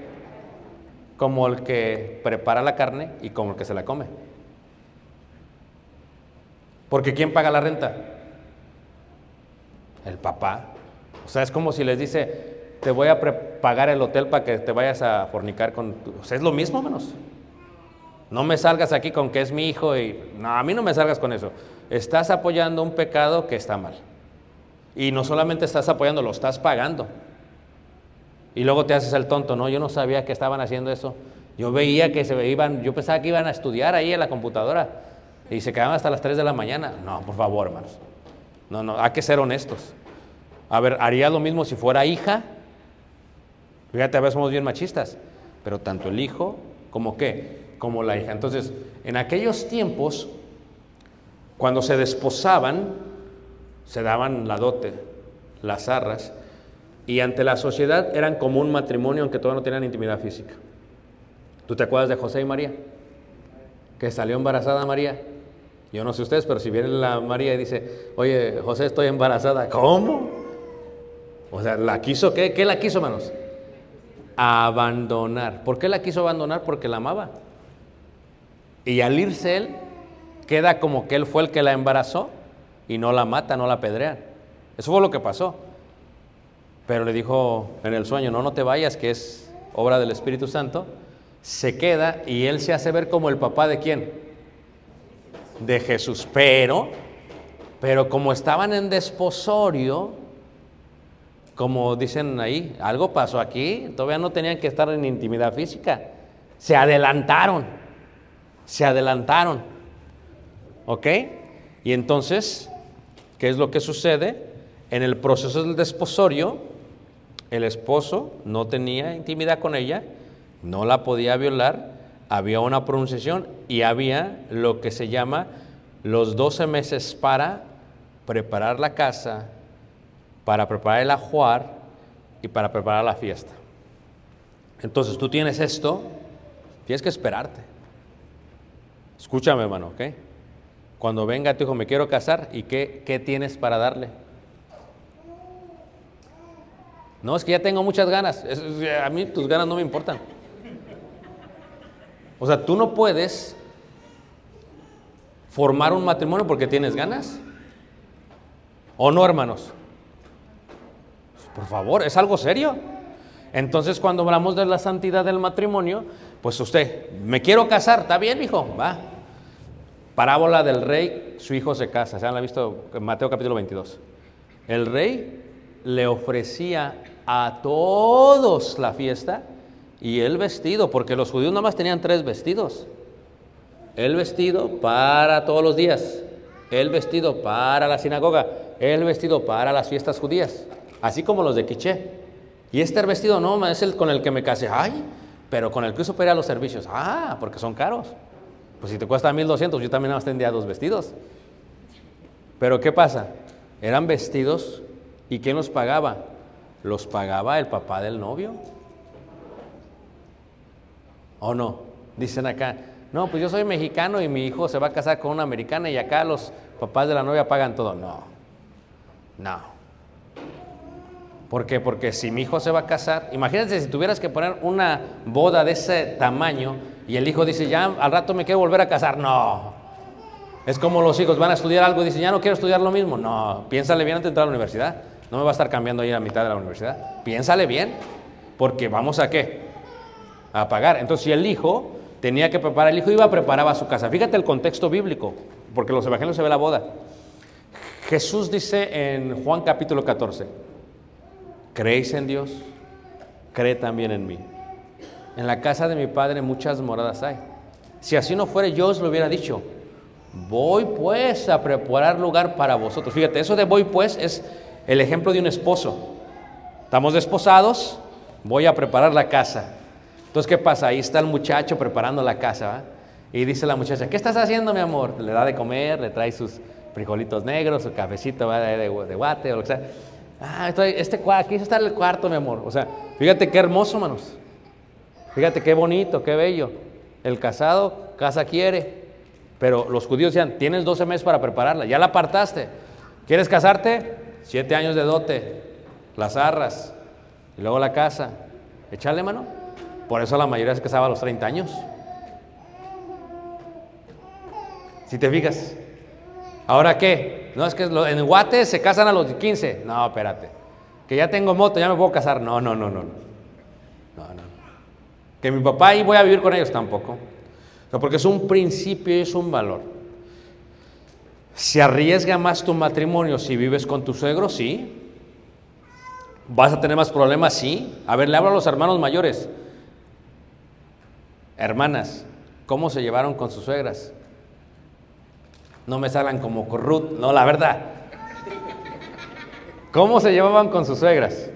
Como el que prepara la carne y como el que se la come. Porque ¿quién paga la renta? El papá. O sea, es como si les dice, te voy a pagar el hotel para que te vayas a fornicar con... tu-". Es lo mismo, menos. No me salgas aquí con que es mi hijo y... No, a mí no me salgas con eso. Estás apoyando un pecado que está mal. Y no solamente estás apoyando, lo estás pagando. Y luego te haces el tonto, no, yo no sabía que estaban haciendo eso. Yo veía que se iban, yo pensaba que iban a estudiar ahí en la computadora y se quedaban hasta las 3 de la mañana. No, por favor, hermanos. No, no, hay que ser honestos. A ver, haría lo mismo si fuera hija. Fíjate, a veces somos bien machistas, pero tanto el hijo como qué, como la hija. Entonces, en aquellos tiempos, cuando se desposaban, se daban la dote, las arras, y ante la sociedad eran como un matrimonio, aunque todavía no tenían intimidad física. ¿Tú te acuerdas de José y María? Que salió embarazada María. Yo no sé ustedes, pero si viene la María y dice, oye, José, estoy embarazada, ¿cómo? O sea, ¿la quiso qué? ¿Qué la quiso, hermanos? Abandonar. ¿Por qué la quiso abandonar? Porque la amaba. Y al irse él, queda como que él fue el que la embarazó y no la mata, no la apedrean. Eso fue lo que pasó. Pero le dijo en el sueño, no, no te vayas, que es obra del Espíritu Santo. Se queda y él se hace ver como el papá de quién? De Jesús. Pero, pero como estaban en desposorio, como dicen ahí, algo pasó aquí, todavía no tenían que estar en intimidad física. Se adelantaron, se adelantaron. ¿Ok? Y entonces, ¿qué es lo que sucede? En el proceso del desposorio, el esposo no tenía intimidad con ella, no la podía violar, había una pronunciación y había lo que se llama los 12 meses para preparar la casa, para preparar el ajuar y para preparar la fiesta. Entonces tú tienes esto, tienes que esperarte. Escúchame, hermano, ¿ok? Cuando venga tu hijo, me quiero casar, ¿y qué, qué tienes para darle? No, es que ya tengo muchas ganas. A mí tus ganas no me importan. O sea, tú no puedes formar un matrimonio porque tienes ganas. ¿O no, hermanos? Por favor, es algo serio. Entonces, cuando hablamos de la santidad del matrimonio, pues usted, me quiero casar, está bien, hijo, va. Parábola del rey, su hijo se casa, se han visto Mateo capítulo 22. El rey le ofrecía a todos la fiesta y el vestido, porque los judíos nada más tenían tres vestidos. El vestido para todos los días, el vestido para la sinagoga, el vestido para las fiestas judías, así como los de Quiché. Y este vestido no, es el con el que me casé. Ay, pero con el que uso para los servicios. Ah, porque son caros. Pues si te cuesta 1200, yo también tendría dos vestidos. Pero ¿qué pasa? Eran vestidos y ¿quién los pagaba? Los pagaba el papá del novio. ¿O no? Dicen acá, no, pues yo soy mexicano y mi hijo se va a casar con una americana y acá los papás de la novia pagan todo. No, no. ¿Por qué? Porque si mi hijo se va a casar, imagínense si tuvieras que poner una boda de ese tamaño y el hijo dice, ya al rato me quiero volver a casar. No. Es como los hijos van a estudiar algo y dicen, ya no quiero estudiar lo mismo. No, piénsale bien antes de entrar a la universidad. No me va a estar cambiando ahí a mitad de la universidad. Piénsale bien, porque vamos a qué? A pagar. Entonces, si el hijo tenía que preparar, el hijo iba a preparar su casa. Fíjate el contexto bíblico, porque los evangelios se ve la boda. Jesús dice en Juan capítulo 14, ¿creéis en Dios? Cree también en mí. En la casa de mi padre muchas moradas hay. Si así no fuera, yo os lo hubiera dicho. Voy pues a preparar lugar para vosotros. Fíjate, eso de voy pues es el ejemplo de un esposo. Estamos desposados, voy a preparar la casa. Entonces, ¿qué pasa? Ahí está el muchacho preparando la casa. Y dice la muchacha, ¿qué estás haciendo, mi amor? Le da de comer, le trae sus frijolitos negros, su cafecito de, de, de guate o lo que sea. Ah, estoy, este cuarto, aquí está el cuarto, mi amor. O sea, fíjate qué hermoso, manos. Fíjate qué bonito, qué bello. El casado, casa quiere. Pero los judíos decían, tienes 12 meses para prepararla, ya la apartaste. ¿Quieres casarte? Siete años de dote, las arras, y luego la casa. Echarle mano. Por eso la mayoría se casaba a los 30 años. Si te fijas. ¿Ahora qué? No, es que en Guate se casan a los 15. No, espérate. Que ya tengo moto, ya me puedo casar. No, no, no, no. No, no. Que mi papá y voy a vivir con ellos tampoco. O porque es un principio y es un valor. ¿Se arriesga más tu matrimonio si vives con tu suegro? Sí. ¿Vas a tener más problemas? Sí. A ver, le hablo a los hermanos mayores. Hermanas, ¿cómo se llevaron con sus suegras? No me salgan como con Ruth, no, la verdad. ¿Cómo se llevaban con sus suegras?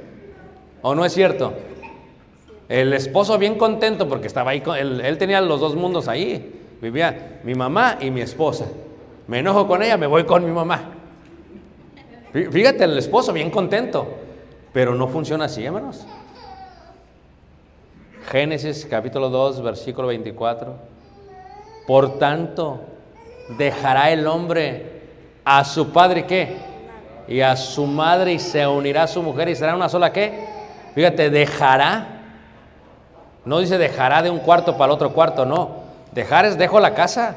¿O no es cierto? El esposo bien contento porque estaba ahí, con, él, él tenía los dos mundos ahí. Vivía mi mamá y mi esposa. Me enojo con ella, me voy con mi mamá. Fí- Fíjate, el esposo bien contento. Pero no funciona así, hermanos. Génesis capítulo 2, versículo 24. Por tanto, dejará el hombre a su padre qué? Y a su madre y se unirá a su mujer y será una sola qué? Fíjate, dejará. No dice dejará de un cuarto para el otro cuarto, no. Dejar es dejo la casa.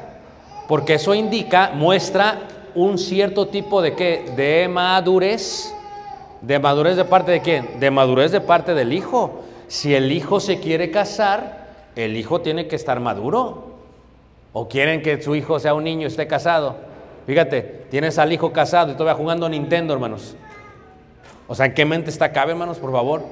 Porque eso indica, muestra un cierto tipo de qué? De madurez. ¿De madurez de parte de quién? De madurez de parte del hijo. Si el hijo se quiere casar, el hijo tiene que estar maduro. ¿O quieren que su hijo sea un niño y esté casado? Fíjate, tienes al hijo casado y todavía jugando Nintendo, hermanos. O sea, ¿en qué mente está cabe, hermanos, por favor?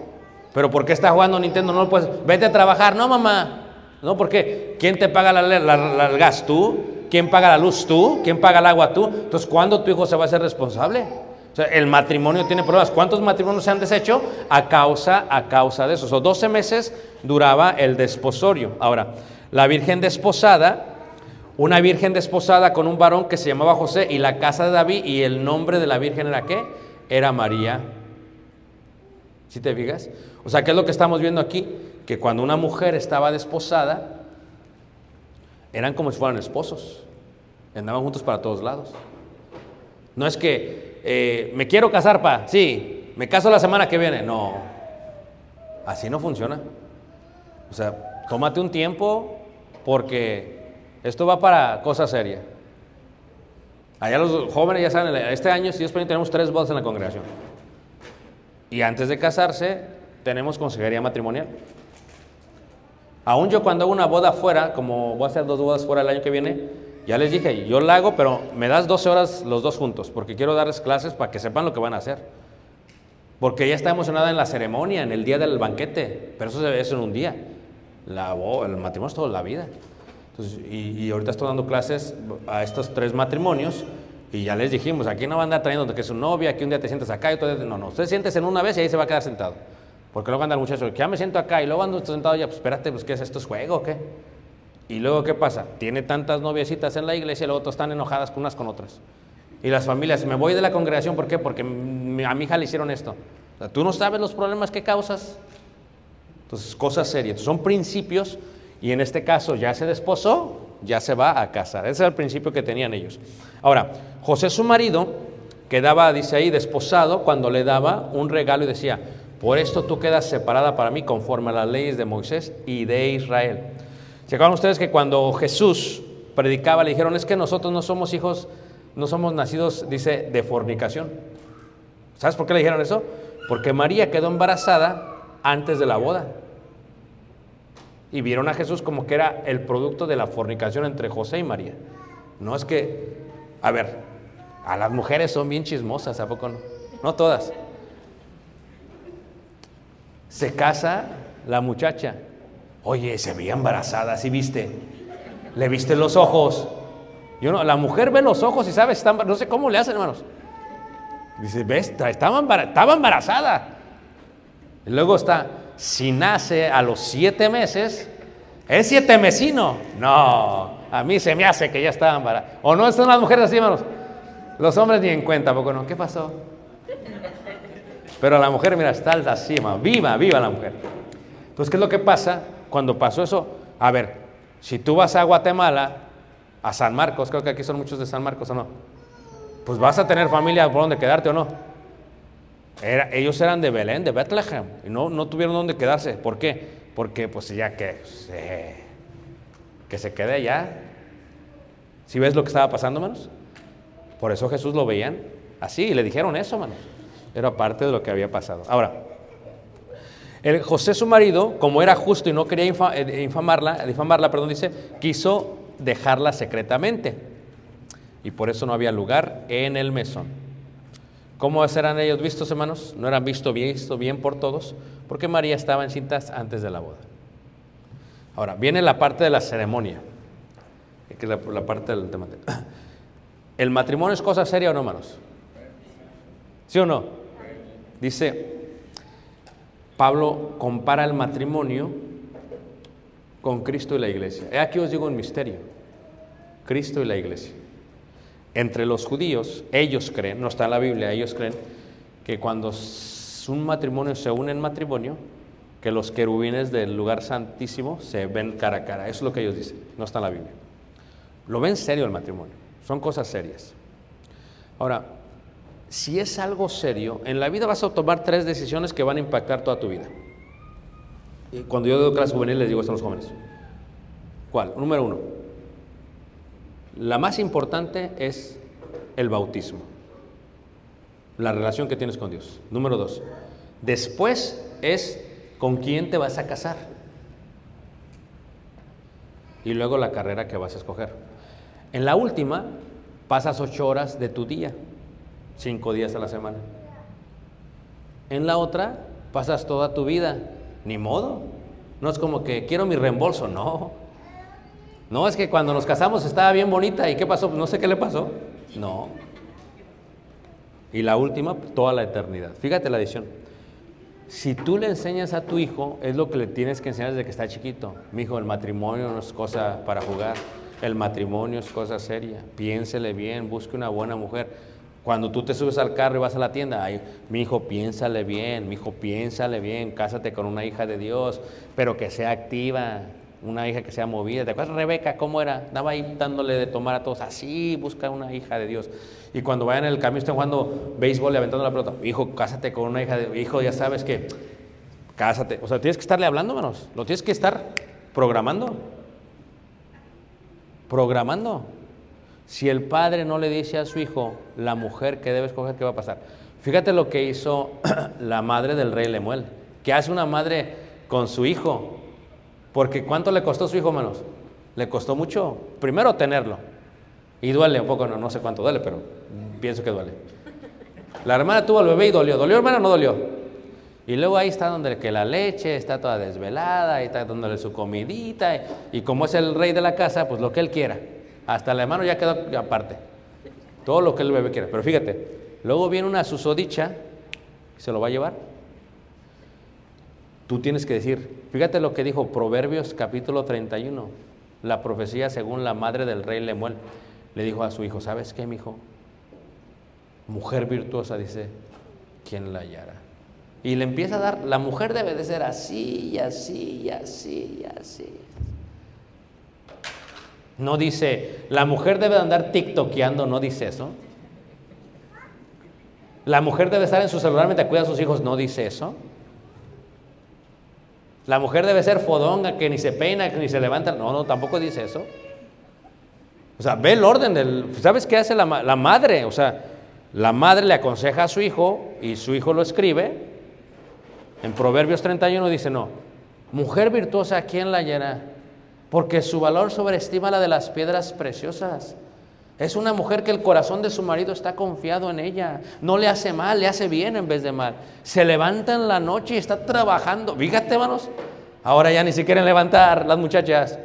¿Pero por qué está jugando Nintendo? No lo puedes. Vete a trabajar. No, mamá. No, ¿por qué? ¿Quién te paga la, el gas? ¿Tú? ¿Quién paga la luz? ¿Tú? ¿Quién paga el agua? ¿Tú? Entonces, ¿cuándo tu hijo se va a hacer responsable? O sea, el matrimonio tiene problemas. ¿Cuántos matrimonios se han deshecho? A causa, a causa de eso. O sea, 12 meses duraba el desposorio. Ahora, la virgen desposada, una virgen desposada con un varón que se llamaba José y la casa de David y el nombre de la virgen era qué? Era María. ¿Sí te fijas? O sea, ¿qué es lo que estamos viendo aquí? Que cuando una mujer estaba desposada, eran como si fueran esposos. Andaban juntos para todos lados. No es que eh, me quiero casar, pa. Sí, me caso la semana que viene. No, así no funciona. O sea, tómate un tiempo porque esto va para cosas serias. Allá los jóvenes ya saben, este año, si Dios permite, tenemos tres bodas en la congregación. Y antes de casarse, tenemos consejería matrimonial. Aún yo cuando hago una boda fuera, como voy a hacer dos bodas fuera el año que viene, ya les dije, yo la hago, pero me das 12 horas los dos juntos, porque quiero darles clases para que sepan lo que van a hacer. Porque ella está emocionada en la ceremonia, en el día del banquete, pero eso eso en un día. La, el matrimonio es toda la vida. Entonces, y, y ahorita estoy dando clases a estos tres matrimonios y ya les dijimos, aquí no van a andar trayendo que su novia, que un día te sientas acá y otro día... No, no, usted siéntese en una vez y ahí se va a quedar sentado. Porque luego anda el muchacho, ya me siento acá y luego ando sentado ya, pues espérate, pues ¿qué es esto? ¿Es juego o qué? Y luego, ¿qué pasa? Tiene tantas noviecitas en la iglesia y luego están enojadas con unas con otras. Y las familias, me voy de la congregación, ¿por qué? Porque a mi hija le hicieron esto. O sea, tú no sabes los problemas que causas. Entonces, cosas serias. Entonces, son principios y en este caso ya se desposó, ya se va a casar. Ese era el principio que tenían ellos. Ahora, José su marido quedaba, dice ahí, desposado cuando le daba un regalo y decía, por esto tú quedas separada para mí conforme a las leyes de Moisés y de Israel. ¿Se acuerdan ustedes que cuando Jesús predicaba le dijeron, es que nosotros no somos hijos, no somos nacidos, dice, de fornicación? ¿Sabes por qué le dijeron eso? Porque María quedó embarazada antes de la boda. Y vieron a Jesús como que era el producto de la fornicación entre José y María. No es que, a ver, a las mujeres son bien chismosas, ¿a poco no? No todas. Se casa la muchacha. Oye, se veía embarazada, ¿sí viste? ¿Le viste los ojos? Yo no, la mujer ve los ojos y sabe, está no sé cómo le hacen, hermanos. Dice, ves, estaba embarazada. Y luego está, si nace a los siete meses, es siete mesino. No, a mí se me hace que ya estaba embarazada. ¿O no son las mujeres así, hermanos? Los hombres ni en cuenta, ¿a poco no? ¿Qué pasó? Pero la mujer, mira, está así, hermano. Viva, viva la mujer. Entonces, ¿qué es lo que pasa cuando pasó eso? A ver, si tú vas a Guatemala, a San Marcos, creo que aquí son muchos de San Marcos o no, pues vas a tener familia por donde quedarte o no. Era- ellos eran de Belén, de Bethlehem, y no, no tuvieron dónde quedarse. ¿Por qué? Porque pues ya que, se- que se quede allá. ¿Sí ves lo que estaba pasando, hermanos? Por eso Jesús lo veían así y le dijeron eso, hermanos. Era parte de lo que había pasado. Ahora, el José su marido, como era justo y no quería eh, infamarla, difamarla, perdón, dice, quiso dejarla secretamente. Y por eso no había lugar en el mesón. ¿Cómo serán ellos vistos, hermanos? No eran visto bien, visto bien por todos, porque María estaba encinta antes de la boda. Ahora, viene la parte de la ceremonia, que es la, la parte del tema. ¿El matrimonio es cosa seria o no, hermanos? ¿Sí o no? Dice, Pablo compara el matrimonio con Cristo y la iglesia. Aquí os digo un misterio. Cristo y la iglesia. Entre los judíos, ellos creen, no está en la Biblia, ellos creen que cuando un matrimonio se une en matrimonio, que los querubines del lugar santísimo se ven cara a cara. Eso es lo que ellos dicen, no está en la Biblia. Lo ven serio el matrimonio, son cosas serias. Ahora, si es algo serio, en la vida vas a tomar tres decisiones que van a impactar toda tu vida. Y cuando yo doy clases juveniles les digo esto a los jóvenes. ¿Cuál? Número uno. La más importante es el bautismo. La relación que tienes con Dios. Número dos. Después es con quién te vas a casar. Y luego la carrera que vas a escoger. En la última, pasas ocho horas de tu día, cinco días a la semana. En la otra, pasas toda tu vida. Ni modo. No es como que quiero mi reembolso, no. No, es que cuando nos casamos estaba bien bonita. ¿Y qué pasó? No sé qué le pasó. No. Y la última, toda la eternidad. Fíjate la edición. Si tú le enseñas a tu hijo, es lo que le tienes que enseñar desde que está chiquito. Mi hijo, el matrimonio no es cosa para jugar. El matrimonio es cosa seria. Piénsele bien, busque una buena mujer. Cuando tú te subes al carro y vas a la tienda, ay, mi hijo, piénsale bien, mi hijo, piénsale bien, cásate con una hija de Dios, pero que sea activa, una hija que sea movida. ¿Te acuerdas Rebeca cómo era? Daba ahí dándole de tomar a todos. Así, busca una hija de Dios. Y cuando vayan en el camino estén jugando béisbol y aventando la pelota, hijo, cásate con una hija de hijo, ya sabes que cásate. O sea, tienes que estarle hablando menos, lo tienes que estar programando. Programando. Si el padre no le dice a su hijo la mujer que debe escoger, ¿qué va a pasar? Fíjate lo que hizo la madre del rey Lemuel. ¿Qué hace una madre con su hijo? Porque ¿cuánto le costó su hijo, hermanos? Le costó mucho. Primero tenerlo. Y duele un poco, no, no sé cuánto duele, pero pienso que duele. La hermana tuvo al bebé y dolió. ¿Dolió, hermana, no dolió? Y luego ahí está donde que la leche está toda desvelada, ahí está dándole su comidita. Y, y como es el rey de la casa, pues lo que él quiera. Hasta el hermano ya quedó aparte. Todo lo que el bebé quiera. Pero fíjate, luego viene una susodicha y se lo va a llevar. Tú tienes que decir, fíjate lo que dijo Proverbios capítulo 31, la profecía según la madre del rey Lemuel. Le dijo a su hijo, ¿sabes qué, mi hijo? Mujer virtuosa, dice, ¿quién la hallará? Y le empieza a dar, la mujer debe de ser así y así y así y así. No dice, la mujer debe de andar tiktokeando, no dice eso. La mujer debe estar en su celular mientras cuida a sus hijos, no dice eso. La mujer debe ser fodonga, que ni se peina, que ni se levanta. No, no, tampoco dice eso. O sea, ve el orden del... ¿Sabes qué hace la, la madre? O sea, la madre le aconseja a su hijo y su hijo lo escribe. En Proverbios 31 dice, no, mujer virtuosa, ¿quién la hallará? Porque su valor sobreestima la de las piedras preciosas. Es una mujer que el corazón de su marido está confiado en ella. No le hace mal, le hace bien en vez de mal. Se levanta en la noche y está trabajando. Fíjate, hermanos. Ahora ya ni se quieren levantar las muchachas.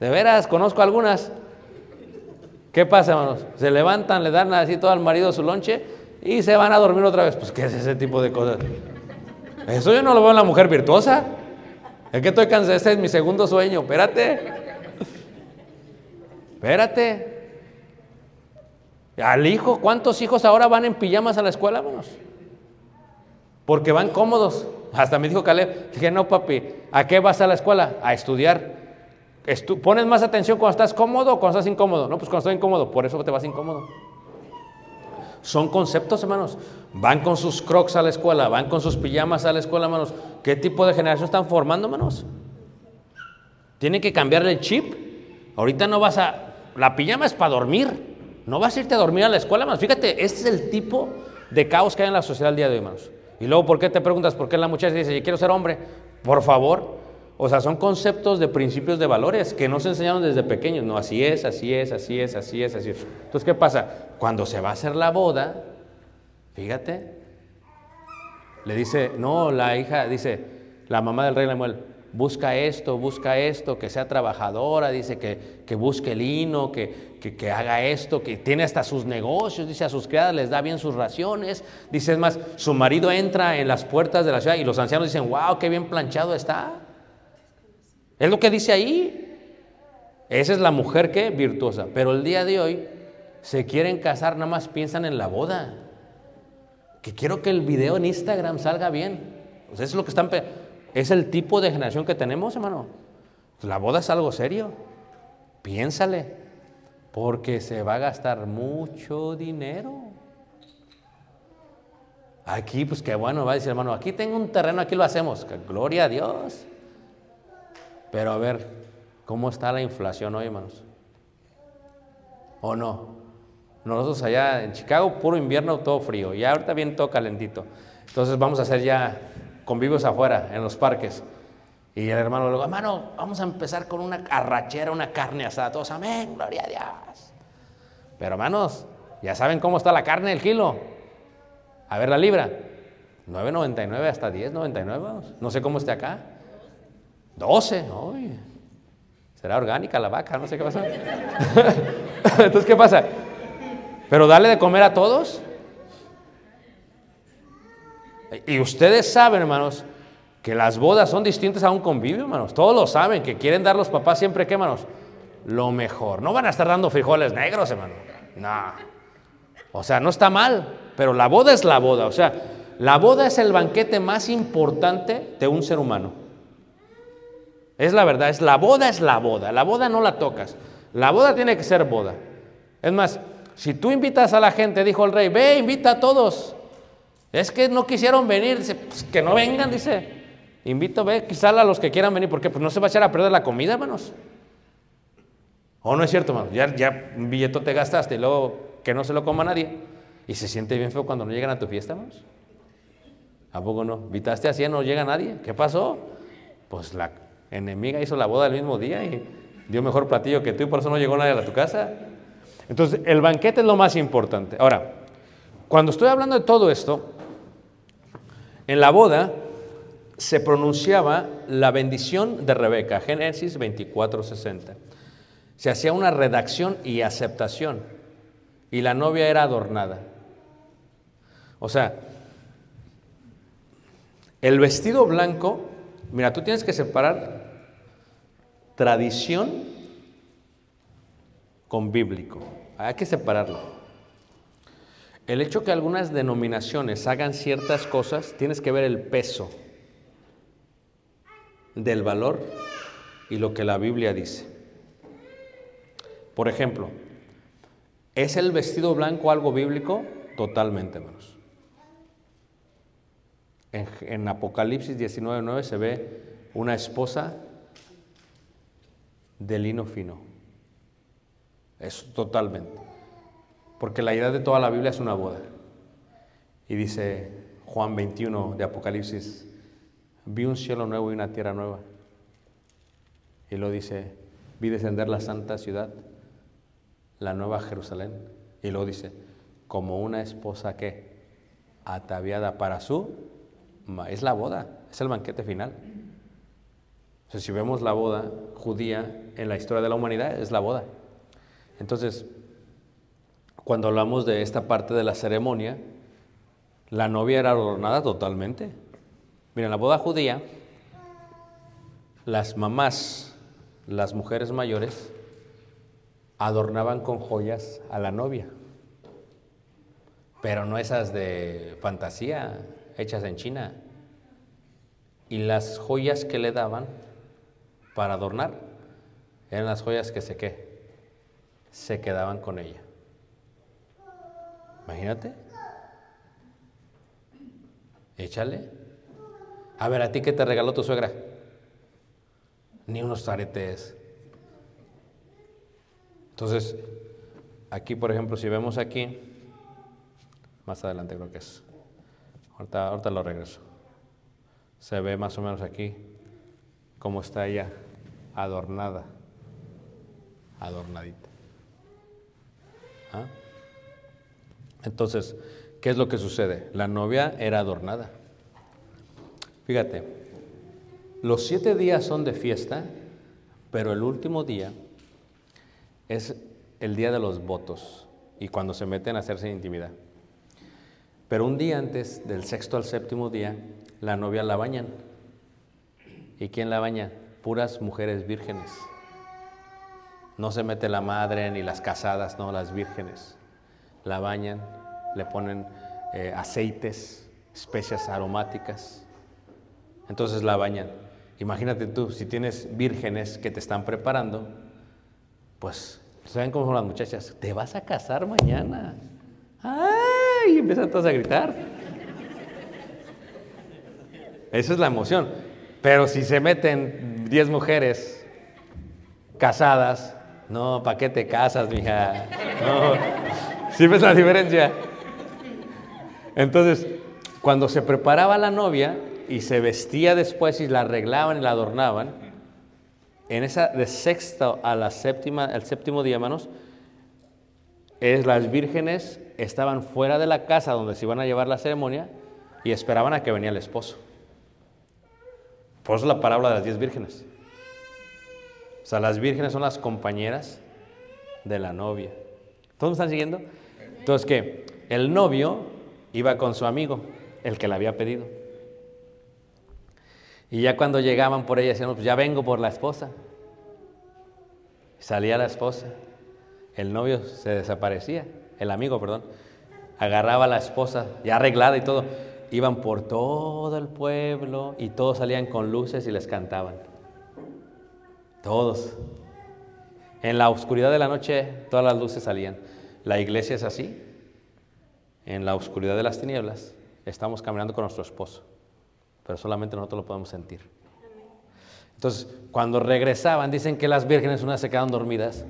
De veras, conozco algunas. ¿Qué pasa, hermanos? Se levantan, le dan así todo al marido su lonche y se van a dormir otra vez. Pues, ¿qué es ese tipo de cosas? Eso yo no lo veo en la mujer virtuosa. Es que estoy cansado, ese es mi segundo sueño. Espérate. Espérate. Al hijo, ¿cuántos hijos ahora van en pijamas a la escuela, hermanos? Porque van cómodos. Hasta me dijo Caleb, dije, no papi, ¿a qué vas a la escuela? A estudiar. Estu- ¿Pones más atención cuando estás cómodo o cuando estás incómodo? No, pues cuando estoy incómodo, por eso te vas incómodo. Son conceptos, hermanos. Van con sus crocs a la escuela, van con sus pijamas a la escuela, hermanos. ¿Qué tipo de generación están formando, hermanos? Tienen que cambiarle el chip. Ahorita no vas a... La pijama es para dormir. No vas a irte a dormir a la escuela, hermanos. Fíjate, este es el tipo de caos que hay en la sociedad el día de hoy, hermanos. Y luego, ¿por qué te preguntas por qué la muchacha dice, yo quiero ser hombre? Por favor. O sea, son conceptos de principios de valores que no se enseñaron desde pequeños. No, así es, así es, así es, así es, así es. Entonces, ¿qué pasa? Cuando se va a hacer la boda, fíjate, le dice, no, la hija, dice, la mamá del rey Lemuel, busca esto, busca esto, que sea trabajadora, dice que, que busque lino, que, que, haga esto, que tiene hasta sus negocios, dice a sus criadas les da bien sus raciones, dice es más, su marido entra en las puertas de la ciudad y los ancianos dicen, wow, qué bien planchado está. Es lo que dice ahí. Esa es la mujer que virtuosa, pero el día de hoy se quieren casar, nada más piensan en la boda. Que quiero que el video en Instagram salga bien. Sea, eso es lo que están es el tipo de generación que tenemos, hermano. La boda es algo serio. Piénsale, porque se va a gastar mucho dinero. Aquí, pues qué bueno, va a decir, hermano, aquí tengo un terreno, aquí lo hacemos. Gloria a Dios. Pero a ver, ¿cómo está la inflación hoy, hermanos? ¿O no? Nosotros allá en Chicago, puro invierno, todo frío. Y ahorita viene todo calentito. Entonces vamos a hacer ya convivios afuera, en los parques. Y el hermano luego, hermano, vamos a empezar con una arrachera, una carne asada. Todos, amén, gloria a Dios. Pero hermanos, ya saben cómo está la carne el kilo. A ver la libra. 9.99 hasta 10.99. vamos. No sé cómo esté acá. 12. Uy. Será orgánica la vaca, no sé qué pasa. Entonces, ¿qué pasa? Pero darle de comer a todos. Y ustedes saben, hermanos, que las bodas son distintas a un convivio, hermanos. Todos lo saben, que quieren dar los papás siempre, ¿qué, hermanos? Lo mejor. No van a estar dando frijoles negros, hermano. No. O sea, no está mal, pero la boda es la boda. O sea, la boda es el banquete más importante de un ser humano. Es la verdad, es la boda es la boda. La boda no la tocas. La boda tiene que ser boda. Es más, si tú invitas a la gente, dijo el rey, ve, invita a todos. Es que no quisieron venir, dice, pues que no vengan, dice. Invito, ve, quizá a los que quieran venir, porque pues no se va a echar a perder la comida, hermanos. ¿O no es cierto, hermano? Ya, ya un billeto te gastaste y luego que no se lo coma nadie. Y se siente bien feo cuando no llegan a tu fiesta, hermanos. ¿A poco no? ¿Invitaste así y no llega nadie? ¿Qué pasó? Pues la enemiga hizo la boda el mismo día y dio mejor platillo que tú y por eso no llegó nadie a tu casa. Entonces, el banquete es lo más importante. Ahora, cuando estoy hablando de todo esto, en la boda se pronunciaba la bendición de Rebeca, Génesis 24:60. Se hacía una redacción y aceptación, y la novia era adornada. O sea, el vestido blanco, mira, tú tienes que separar tradición con bíblico. Hay que separarlo. El hecho que algunas denominaciones hagan ciertas cosas, tienes que ver el peso del valor y lo que la Biblia dice. Por ejemplo, ¿es el vestido blanco algo bíblico? Totalmente, hermanos. En, en Apocalipsis 19.9 se ve una esposa de lino fino. Es totalmente. Porque la idea de toda la Biblia es una boda. Y dice Juan 21 de Apocalipsis, vi un cielo nuevo y una tierra nueva. Y lo dice, vi descender la santa ciudad, la nueva Jerusalén. Y luego dice, como una esposa que ataviada para su, es la boda, es el banquete final. O sea, si vemos la boda judía en la historia de la humanidad, es la boda. Entonces, cuando hablamos de esta parte de la ceremonia, la novia era adornada totalmente. Mira, en la boda judía, las mamás, las mujeres mayores, adornaban con joyas a la novia. Pero no esas de fantasía, hechas en China. Y las joyas que le daban para adornar eran las joyas que se qué, se quedaban con ella. Imagínate. Échale. A ver, ¿a ti qué te regaló tu suegra? Ni unos aretes. Entonces, aquí, por ejemplo, si vemos aquí, Más adelante creo que es. Ahorita, ahorita lo regreso. Se ve más o menos aquí cómo está ella adornada. Adornadita. ¿Ah? Entonces, ¿qué es lo que sucede? La novia era adornada. Fíjate, los siete días son de fiesta, pero el último día es el día de los votos y cuando se meten a hacerse intimidad. Pero un día antes, del sexto al séptimo día, la novia la bañan. ¿Y quién la baña? Puras mujeres vírgenes. No se mete la madre ni las casadas, no, las vírgenes. La bañan, le ponen eh, aceites, especias aromáticas. Entonces la bañan. Imagínate tú, si tienes vírgenes que te están preparando, pues, ¿saben cómo son las muchachas? Te vas a casar mañana. ¡Ay! Y empiezan todos a gritar. Esa es la emoción. Pero si se meten 10 mujeres casadas, no, ¿para qué te casas, mija? No. ¿Sí ves la diferencia? Entonces, cuando se preparaba la novia y se vestía después y la arreglaban y la adornaban, en esa de sexto a la séptima, al séptimo día, hermanos, es las vírgenes estaban fuera de la casa donde se iban a llevar la ceremonia y esperaban a que venía el esposo. Por eso la parábola de las diez vírgenes. O sea, las vírgenes son las compañeras de la novia. ¿Todos me están siguiendo? Entonces, ¿qué? El novio iba con su amigo, el que la había pedido. Y ya cuando llegaban por ella, decían, pues ya vengo por la esposa. Salía la esposa. El novio se desaparecía, el amigo, perdón. Agarraba a la esposa, ya arreglada y todo. Iban por todo el pueblo y todos salían con luces y les cantaban. Todos. En la oscuridad de la noche todas las luces salían. La iglesia es así. En la oscuridad de las tinieblas estamos caminando con nuestro esposo, pero solamente nosotros lo podemos sentir. Entonces, cuando regresaban, dicen que las vírgenes unas se quedaron dormidas.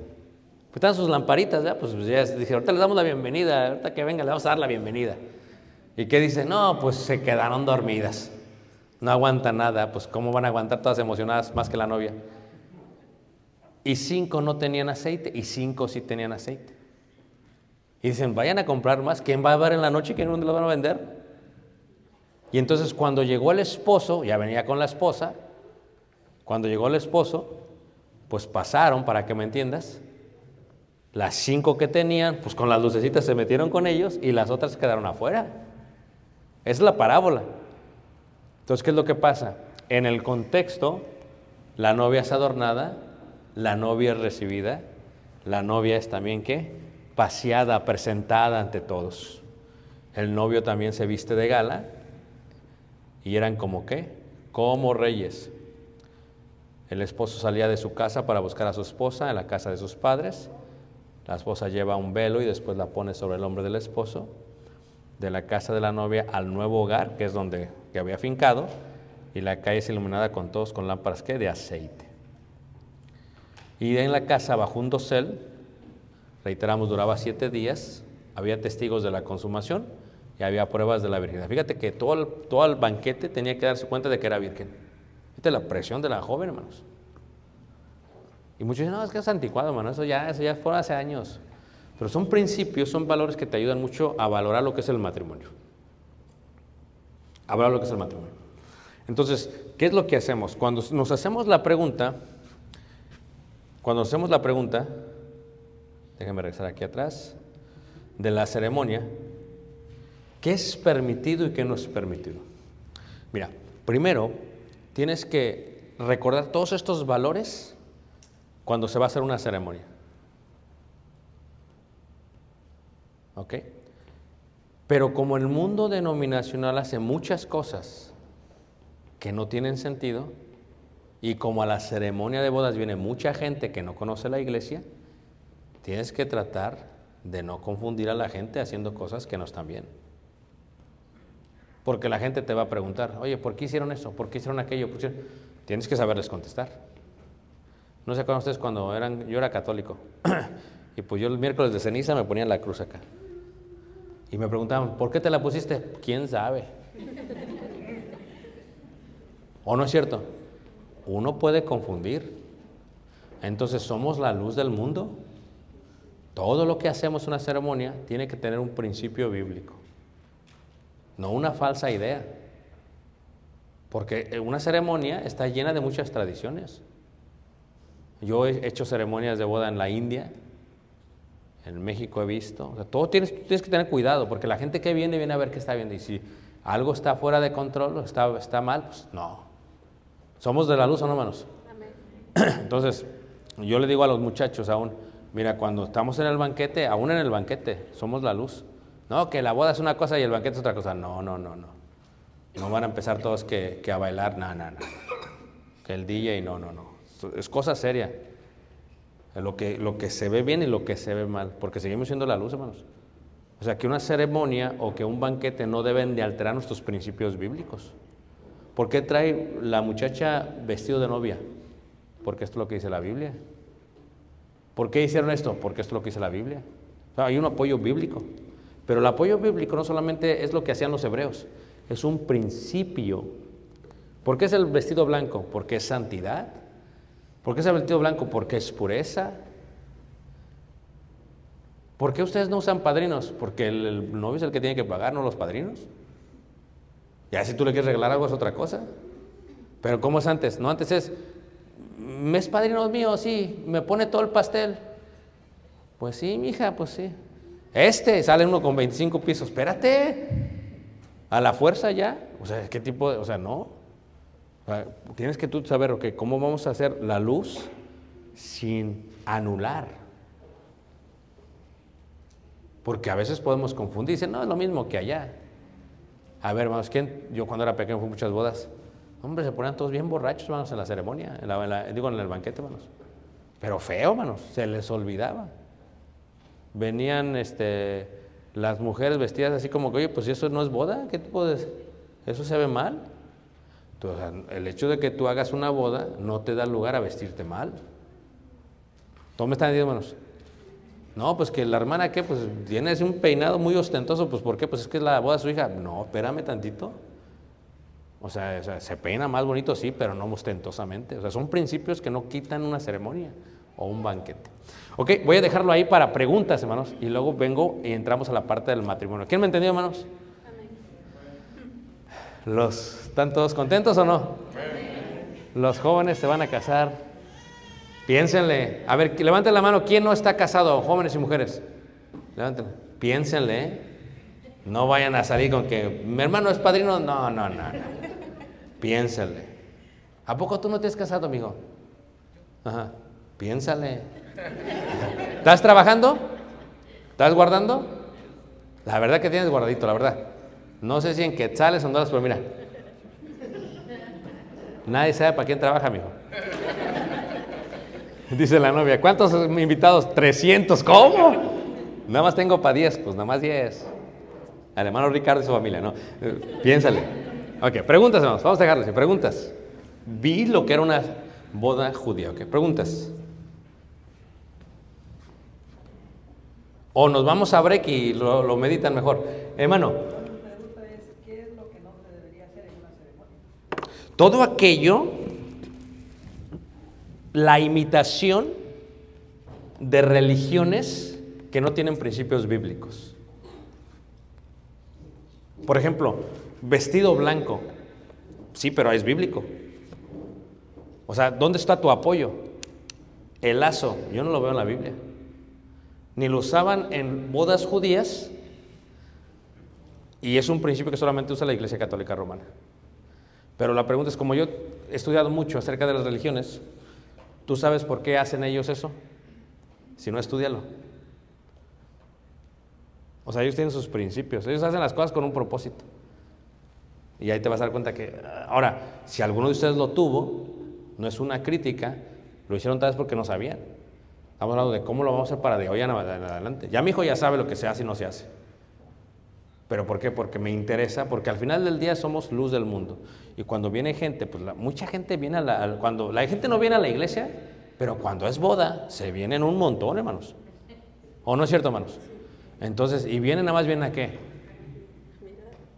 Pues están sus lamparitas, ya, pues ya dijeron, ahorita les damos la bienvenida, ahorita que venga le vamos a dar la bienvenida. ¿Y qué dicen? No, pues se quedaron dormidas. No aguantan nada, pues ¿cómo van a aguantar todas emocionadas más que la novia? Y cinco no tenían aceite y cinco sí tenían aceite. Y dicen, vayan a comprar más. ¿Quién va a ver en la noche? ¿Quién dónde lo van a vender? Y entonces cuando llegó el esposo, ya venía con la esposa, cuando llegó el esposo, pues pasaron, para que me entiendas, las cinco que tenían, pues con las lucecitas se metieron con ellos y las otras quedaron afuera. Esa es la parábola. Entonces, ¿qué es lo que pasa? En el contexto, la novia es adornada, la novia es recibida, la novia es también qué? Paseada, presentada ante todos. El novio también se viste de gala y eran como qué? Como reyes. El esposo salía de su casa para buscar a su esposa en la casa de sus padres. La esposa lleva un velo y después la pone sobre el hombro del esposo. De la casa de la novia al nuevo hogar, que es donde que había fincado, y la calle es iluminada con todos con lámparas ¿qué? de aceite. Y en la casa bajo un dosel, reiteramos, duraba siete días, había testigos de la consumación y había pruebas de la virginidad. Fíjate que todo el, todo el banquete tenía que darse cuenta de que era virgen. Fíjate la presión de la joven, hermanos. Y muchos dicen, no, es que es anticuado, hermano, eso ya, eso ya fue hace años. Pero son principios, son valores que te ayudan mucho a valorar lo que es el matrimonio. A valorar lo que es el matrimonio. Entonces, ¿qué es lo que hacemos? Cuando nos hacemos la pregunta, cuando hacemos la pregunta, déjenme regresar aquí atrás, de la ceremonia, ¿qué es permitido y qué no es permitido? Mira, primero tienes que recordar todos estos valores cuando se va a hacer una ceremonia. ¿Ok? Pero como el mundo denominacional hace muchas cosas que no tienen sentido, y como a la ceremonia de bodas viene mucha gente que no conoce la iglesia, tienes que tratar de no confundir a la gente haciendo cosas que no están bien. Porque la gente te va a preguntar, oye, ¿por qué hicieron eso? ¿Por qué hicieron aquello? ¿Por qué hicieron-?" Tienes que saberles contestar. No se acuerdan ustedes cuando eran, yo era católico, y pues yo el miércoles de ceniza me ponía la cruz acá. Y me preguntaban, ¿por qué te la pusiste? ¿Quién sabe? ¿O no es cierto? Uno puede confundir. Entonces, ¿somos la luz del mundo? Todo lo que hacemos en una ceremonia tiene que tener un principio bíblico, no una falsa idea. Porque una ceremonia está llena de muchas tradiciones. Yo he hecho ceremonias de boda en la India, en México he visto. O sea, todo tienes, tienes que tener cuidado, porque la gente que viene viene a ver qué está viendo. Y si algo está fuera de control o está, está mal, pues no. ¿Somos de la luz o no, hermanos? Entonces, yo le digo a los muchachos aún, mira, cuando estamos en el banquete, aún en el banquete, somos la luz. No, que la boda es una cosa y el banquete es otra cosa. No, no, no, no. No van a empezar todos que, a bailar, no, no, no. Que el DJ, no, no, no. Es cosa seria. Lo que, lo que se ve bien y lo que se ve mal, porque seguimos siendo la luz, hermanos. O sea, que una ceremonia o que un banquete no deben de alterar nuestros principios bíblicos. ¿Por qué trae la muchacha vestido de novia? Porque esto es lo que dice la Biblia. ¿Por qué hicieron esto? Porque esto es lo que dice la Biblia. Hay un apoyo bíblico. Pero el apoyo bíblico no solamente es lo que hacían los hebreos, es un principio. ¿Por qué es el vestido blanco? Porque es santidad. ¿Por qué es el vestido blanco? Porque es pureza. ¿Por qué ustedes no usan padrinos? Porque el, novio es el que tiene que pagar, no los padrinos. Ya si tú le quieres regalar algo es otra cosa. Pero ¿cómo es antes? No, antes es, ¿me es padrino mío? Sí, me pone todo el pastel. Pues sí, mija, pues sí. Este sale uno con 25 pisos. Espérate. A la fuerza ya. O sea, ¿qué tipo de.? O sea, no. Tienes que tú saber, ok, ¿cómo vamos a hacer la luz sin anular? Porque a veces podemos confundir. Dicen, no, es lo mismo que allá. A ver, hermanos, ¿quién? Yo cuando era pequeño fui a muchas bodas. Hombre, se ponían todos bien borrachos, hermanos, en la ceremonia, en la- digo, en el banquete, hermanos. Pero feo, hermanos, se les olvidaba. Venían este, las mujeres vestidas así como que, oye, pues eso no es boda, ¿qué tipo de...? Eso se ve mal. Entonces, el hecho de que tú hagas una boda no te da lugar a vestirte mal. ¿Todo me están diciendo, hermanos? No, pues que la hermana, ¿qué? Pues tiene un peinado muy ostentoso, pues ¿por qué? Pues es que es la boda de su hija. No, espérame tantito. O sea, o sea, se peina más bonito, sí, pero no ostentosamente. O sea, son principios que no quitan una ceremonia o un banquete. Ok, voy a dejarlo ahí para preguntas, hermanos, y luego vengo y entramos a la parte del matrimonio. ¿Quién me entendió, hermanos? ¿Los, ¿Están todos contentos o no? Los jóvenes se van a casar. Piénsenle. A ver, levanten la mano. ¿Quién no está casado, jóvenes y mujeres? Levántenla. Piénsenle. ¿eh? No vayan a salir con que mi hermano es padrino. No, no, no. no. Piénsenle. ¿A poco tú no te has casado, amigo? Ajá. Piénsale. ¿Estás trabajando? ¿Estás guardando? La verdad que tienes guardadito, la verdad. No sé si en quetzales o en dólares, pero mira. Nadie sabe para quién trabaja, amigo. Dice la novia, ¿cuántos invitados? 300, ¿cómo? Nada más tengo para 10, pues nada más 10. Al hermano Ricardo y su familia, ¿no? Eh, Piénsale. Ok, preguntas, hermanos, vamos a dejarles. Preguntas. Vi lo que era una boda judía, ¿ok? Preguntas. O nos vamos a break y lo, lo meditan mejor. Hermano. Todo aquello, la imitación de religiones que no tienen principios bíblicos. Por ejemplo, vestido blanco. Sí, pero es bíblico. O sea, ¿dónde está tu apoyo? El lazo, yo no lo veo en la Biblia. Ni lo usaban en bodas judías y es un principio que solamente usa la Iglesia Católica Romana. Pero la pregunta es, como yo he estudiado mucho acerca de las religiones, ¿tú sabes por qué hacen ellos eso? Si no, estudialo. O sea, ellos tienen sus principios, ellos hacen las cosas con un propósito. Y ahí te vas a dar cuenta que, ahora, si alguno de ustedes lo tuvo, no es una crítica, lo hicieron tal vez porque no sabían. Estamos hablando de cómo lo vamos a hacer para de hoy en adelante. Ya mi hijo ya sabe lo que se hace y no se hace. ¿Pero por qué? Porque me interesa, porque al final del día somos luz del mundo. Y cuando viene gente, pues la- mucha gente viene a la... cuando la gente no viene a la iglesia, pero cuando es boda, se vienen un montón, hermanos. ¿O no es cierto, hermanos? Entonces, ¿y vienen nada más bien a qué?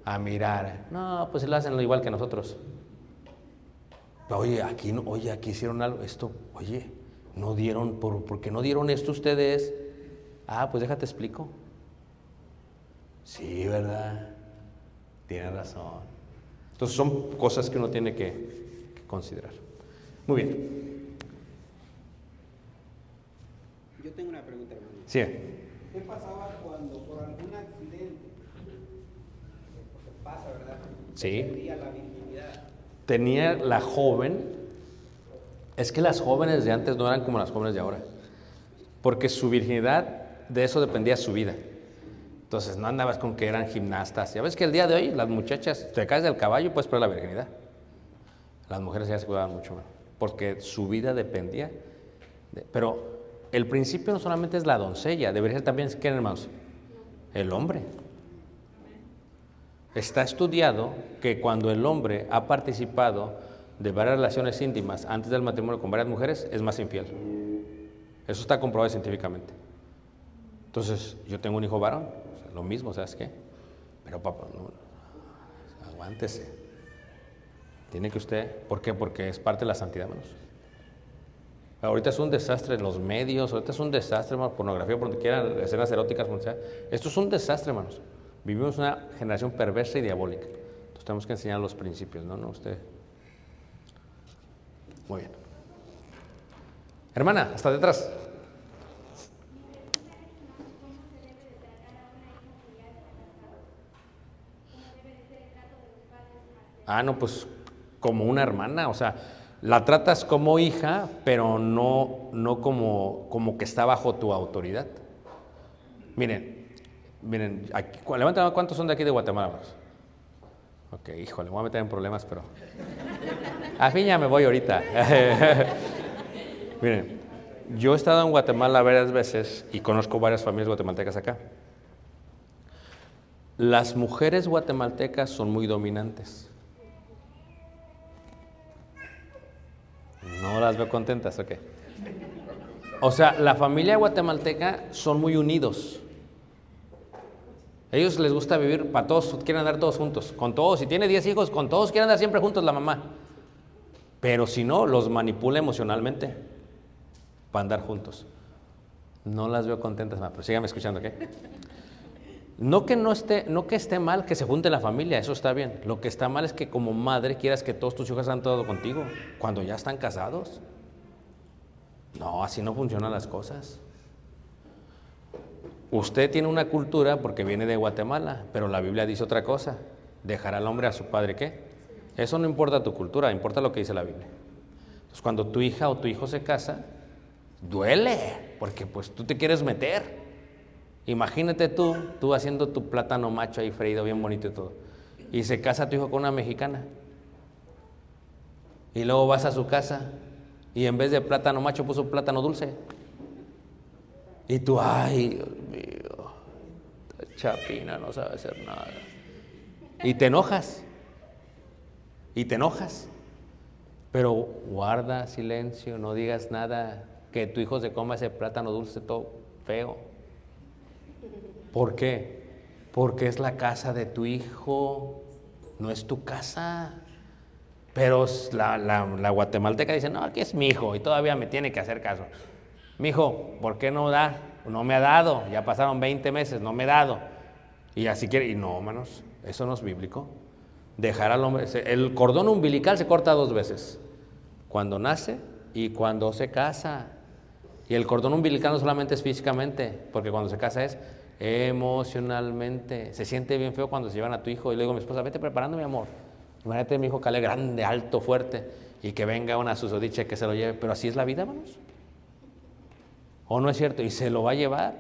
A mirar. No, pues lo hacen igual que nosotros. Oye, aquí, no- oye, aquí hicieron algo, esto, oye, no dieron, ¿por, ¿por qué no dieron esto ustedes? Ah, pues déjate explico. Sí, ¿verdad? Tienes razón. Entonces son cosas que uno tiene que, que considerar. Muy bien. Yo tengo una pregunta, hermano. Sí. ¿Qué pasaba cuando por algún accidente, porque pasa, verdad? Sí. Perdía la virginidad. Tenía la joven, es que las jóvenes de antes no eran como las jóvenes de ahora, porque su virginidad, de eso dependía su vida. Entonces no andabas con que eran gimnastas. Ya ves que el día de hoy las muchachas, te caes del caballo, puedes perder la virginidad. Las mujeres ya se cuidaban mucho más, porque su vida dependía. de- pero el principio no solamente es la doncella, debería ser también, ¿quién hermanos? El hombre. Está estudiado que cuando el hombre ha participado de varias relaciones íntimas antes del matrimonio con varias mujeres, es más infiel. Eso está comprobado científicamente. Entonces, yo tengo un hijo varón, lo mismo, ¿sabes qué? Pero papá, aguántese. Tiene que usted, ¿por qué? Porque es parte de la santidad, hermanos. Ahorita es un desastre los medios, ahorita es un desastre, hermanos, pornografía, por donde quieran, escenas eróticas, sea. Esto es un desastre, hermanos. Vivimos una generación perversa y diabólica. Entonces tenemos que enseñar los principios, ¿no? ¿No? Usted. Muy bien. Hermana, hasta detrás. Ah, no, pues como una hermana, o sea, la tratas como hija, pero no, no como, como que está bajo tu autoridad. Miren, miren, aquí, mano, ¿cuántos son de aquí de Guatemala? hermanos? Ok, híjole, me voy a meter en problemas, pero... A fin ya me voy ahorita. miren, yo he estado en Guatemala varias veces y conozco varias familias guatemaltecas acá. Las mujeres guatemaltecas son muy dominantes. No las veo contentas, ¿o qué? O sea, la familia guatemalteca son muy unidos. Ellos les gusta vivir para todos, quieren andar todos juntos, con todos. Si tiene 10 hijos, con todos quieren andar siempre juntos la mamá. Pero si no, los manipula emocionalmente para andar juntos. No las veo contentas, pero síganme escuchando, ¿qué? No que no esté, no que esté mal que se junte la familia, eso está bien. Lo que está mal es que como madre quieras que todos tus hijos sean todo contigo cuando ya están casados. No, así no funcionan las cosas. Usted tiene una cultura porque viene de Guatemala, pero la Biblia dice otra cosa. Dejará al hombre a su padre qué? Eso no importa tu cultura, importa lo que dice la Biblia. Entonces, cuando tu hija o tu hijo se casa, duele, porque pues tú te quieres meter. Imagínate tú, tú haciendo tu plátano macho ahí freído, bien bonito y todo. Y se casa tu hijo con una mexicana. Y luego vas a su casa y en vez de plátano macho puso plátano dulce. Y tú, ay, Dios mío, esta chapina no sabe hacer nada. Y te enojas. Y te enojas. Pero guarda silencio, no digas nada, que tu hijo se coma ese plátano dulce todo feo. ¿Por qué? Porque es la casa de tu hijo, no es tu casa. Pero la, la- la guatemalteca dice, no, aquí es mi hijo y todavía me tiene que hacer caso. Mi hijo, ¿por qué no da? No me ha dado, ya pasaron 20 meses, no me ha dado. Y así quiere, y no, hermanos, eso no es bíblico. Dejar al hombre, el cordón umbilical se corta dos veces, cuando nace y cuando se casa. Y el cordón umbilical no solamente es físicamente, porque cuando se casa es emocionalmente. Se siente bien feo cuando se llevan a tu hijo y le digo a mi esposa, vete preparando mi amor. Imagínate mi hijo cale grande, alto, fuerte, y que venga una susodicha que se lo lleve. Pero así es la vida, hermanos. ¿O no es cierto? Y se lo va a llevar.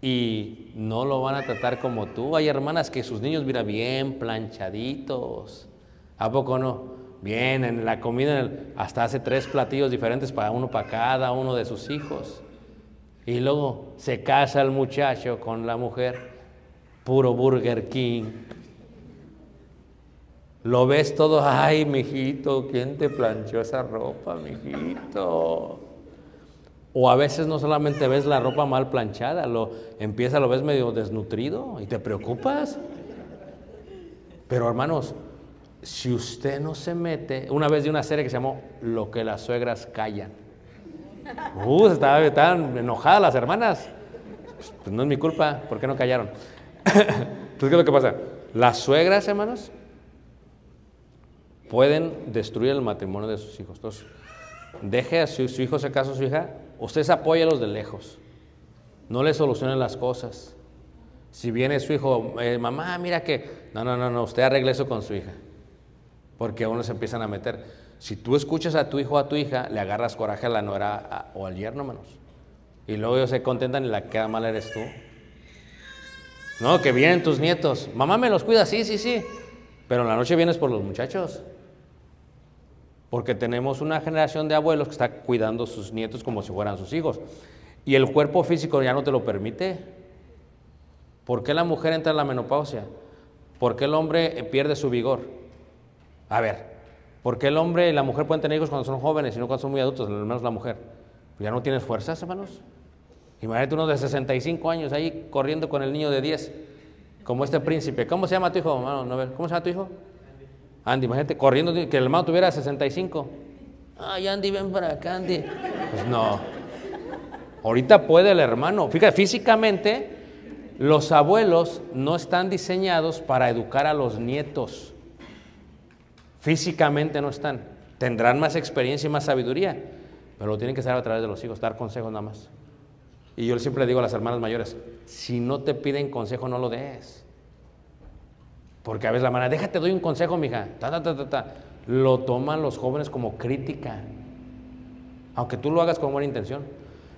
Y no lo van a tratar como tú. Hay hermanas que sus niños, mira, bien planchaditos. ¿A poco no? Bien, en la comida, hasta hace tres platillos diferentes para uno, para cada uno de sus hijos. Y luego se casa el muchacho con la mujer, puro Burger King. Lo ves todo, ay, mijito, ¿quién te planchó esa ropa, mijito? O a veces no solamente ves la ropa mal planchada, lo empieza, lo ves medio desnutrido y te preocupas. Pero hermanos, si usted no se mete, una vez de una serie que se llamó Lo que las suegras callan. Uh, estaban, enojadas las hermanas. Pues no es mi culpa, ¿por qué no callaron? Entonces, ¿qué es lo que pasa? Las suegras, hermanos, pueden destruir el matrimonio de sus hijos. Entonces, deje a su, su hijo se casa a su hija, ustedes apóyalos de lejos. No le solucionen las cosas. Si viene su hijo, eh, mamá, mira que. No, no, no, no, usted arregle eso con su hija. Porque uno se empiezan a meter. Si tú escuchas a tu hijo o a tu hija, le agarras coraje a la nuera a- o al yerno, hermanos. Y luego ellos se contentan y la que queda mal eres tú. No, que vienen tus nietos. Mamá me los cuida, sí, sí, sí. Pero en la noche vienes por los muchachos. Porque tenemos una generación de abuelos que está cuidando sus nietos como si fueran sus hijos. Y el cuerpo físico ya no te lo permite. ¿Por qué la mujer entra en la menopausia? ¿Por qué el hombre eh, pierde su vigor? A ver, ¿por qué el hombre y la mujer pueden tener hijos cuando son jóvenes y no cuando son muy adultos, al menos la mujer? ¿Ya no tienes fuerzas, hermanos? Imagínate uno de 65 años ahí corriendo con el niño de 10, como este príncipe. ¿Cómo se llama tu hijo, hermano? A ¿Cómo se llama tu hijo? Andy, imagínate corriendo, que el hermano tuviera 65. Ay, Andy, ven para acá, Andy. Pues no. Ahorita puede el hermano. Fíjate, físicamente, los abuelos no están diseñados para educar a los nietos. Físicamente no están. Tendrán más experiencia y más sabiduría, pero lo tienen que hacer a través de los hijos, dar consejos nada más. Y yo siempre le digo a las hermanas mayores, si no te piden consejo, no lo des. Porque a veces la hermana, déjate, doy un consejo, mija. Ta, ta, ta, ta. Lo toman los jóvenes como crítica, aunque tú lo hagas con buena intención.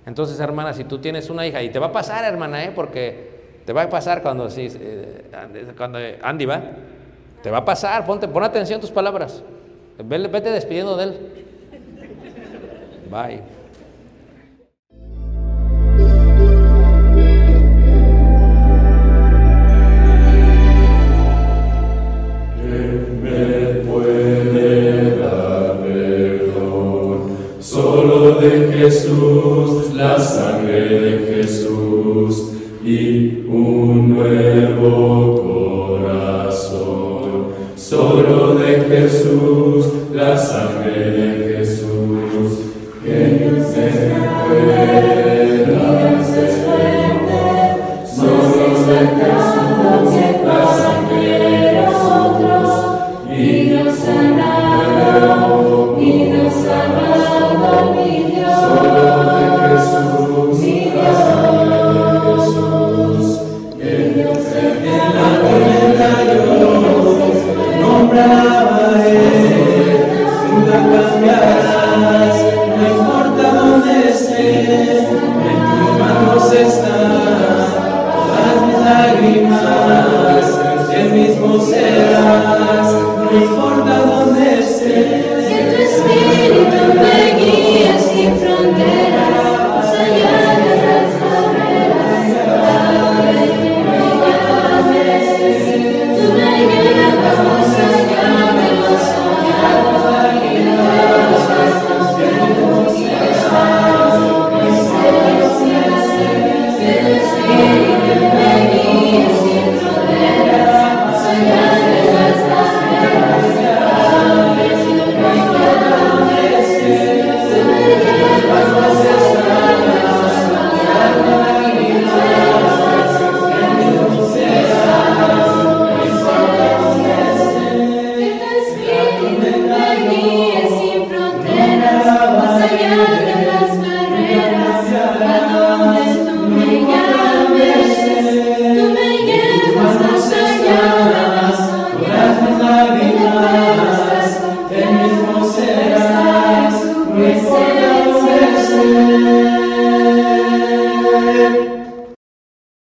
Entonces, hermana, si tú tienes una hija, y te va a pasar, hermana, ¿eh? porque te va a pasar cuando, sí, eh, cuando Andy va, te va a pasar, ponte, pon atención a tus palabras. Vete despidiendo de él. Bye. Jesús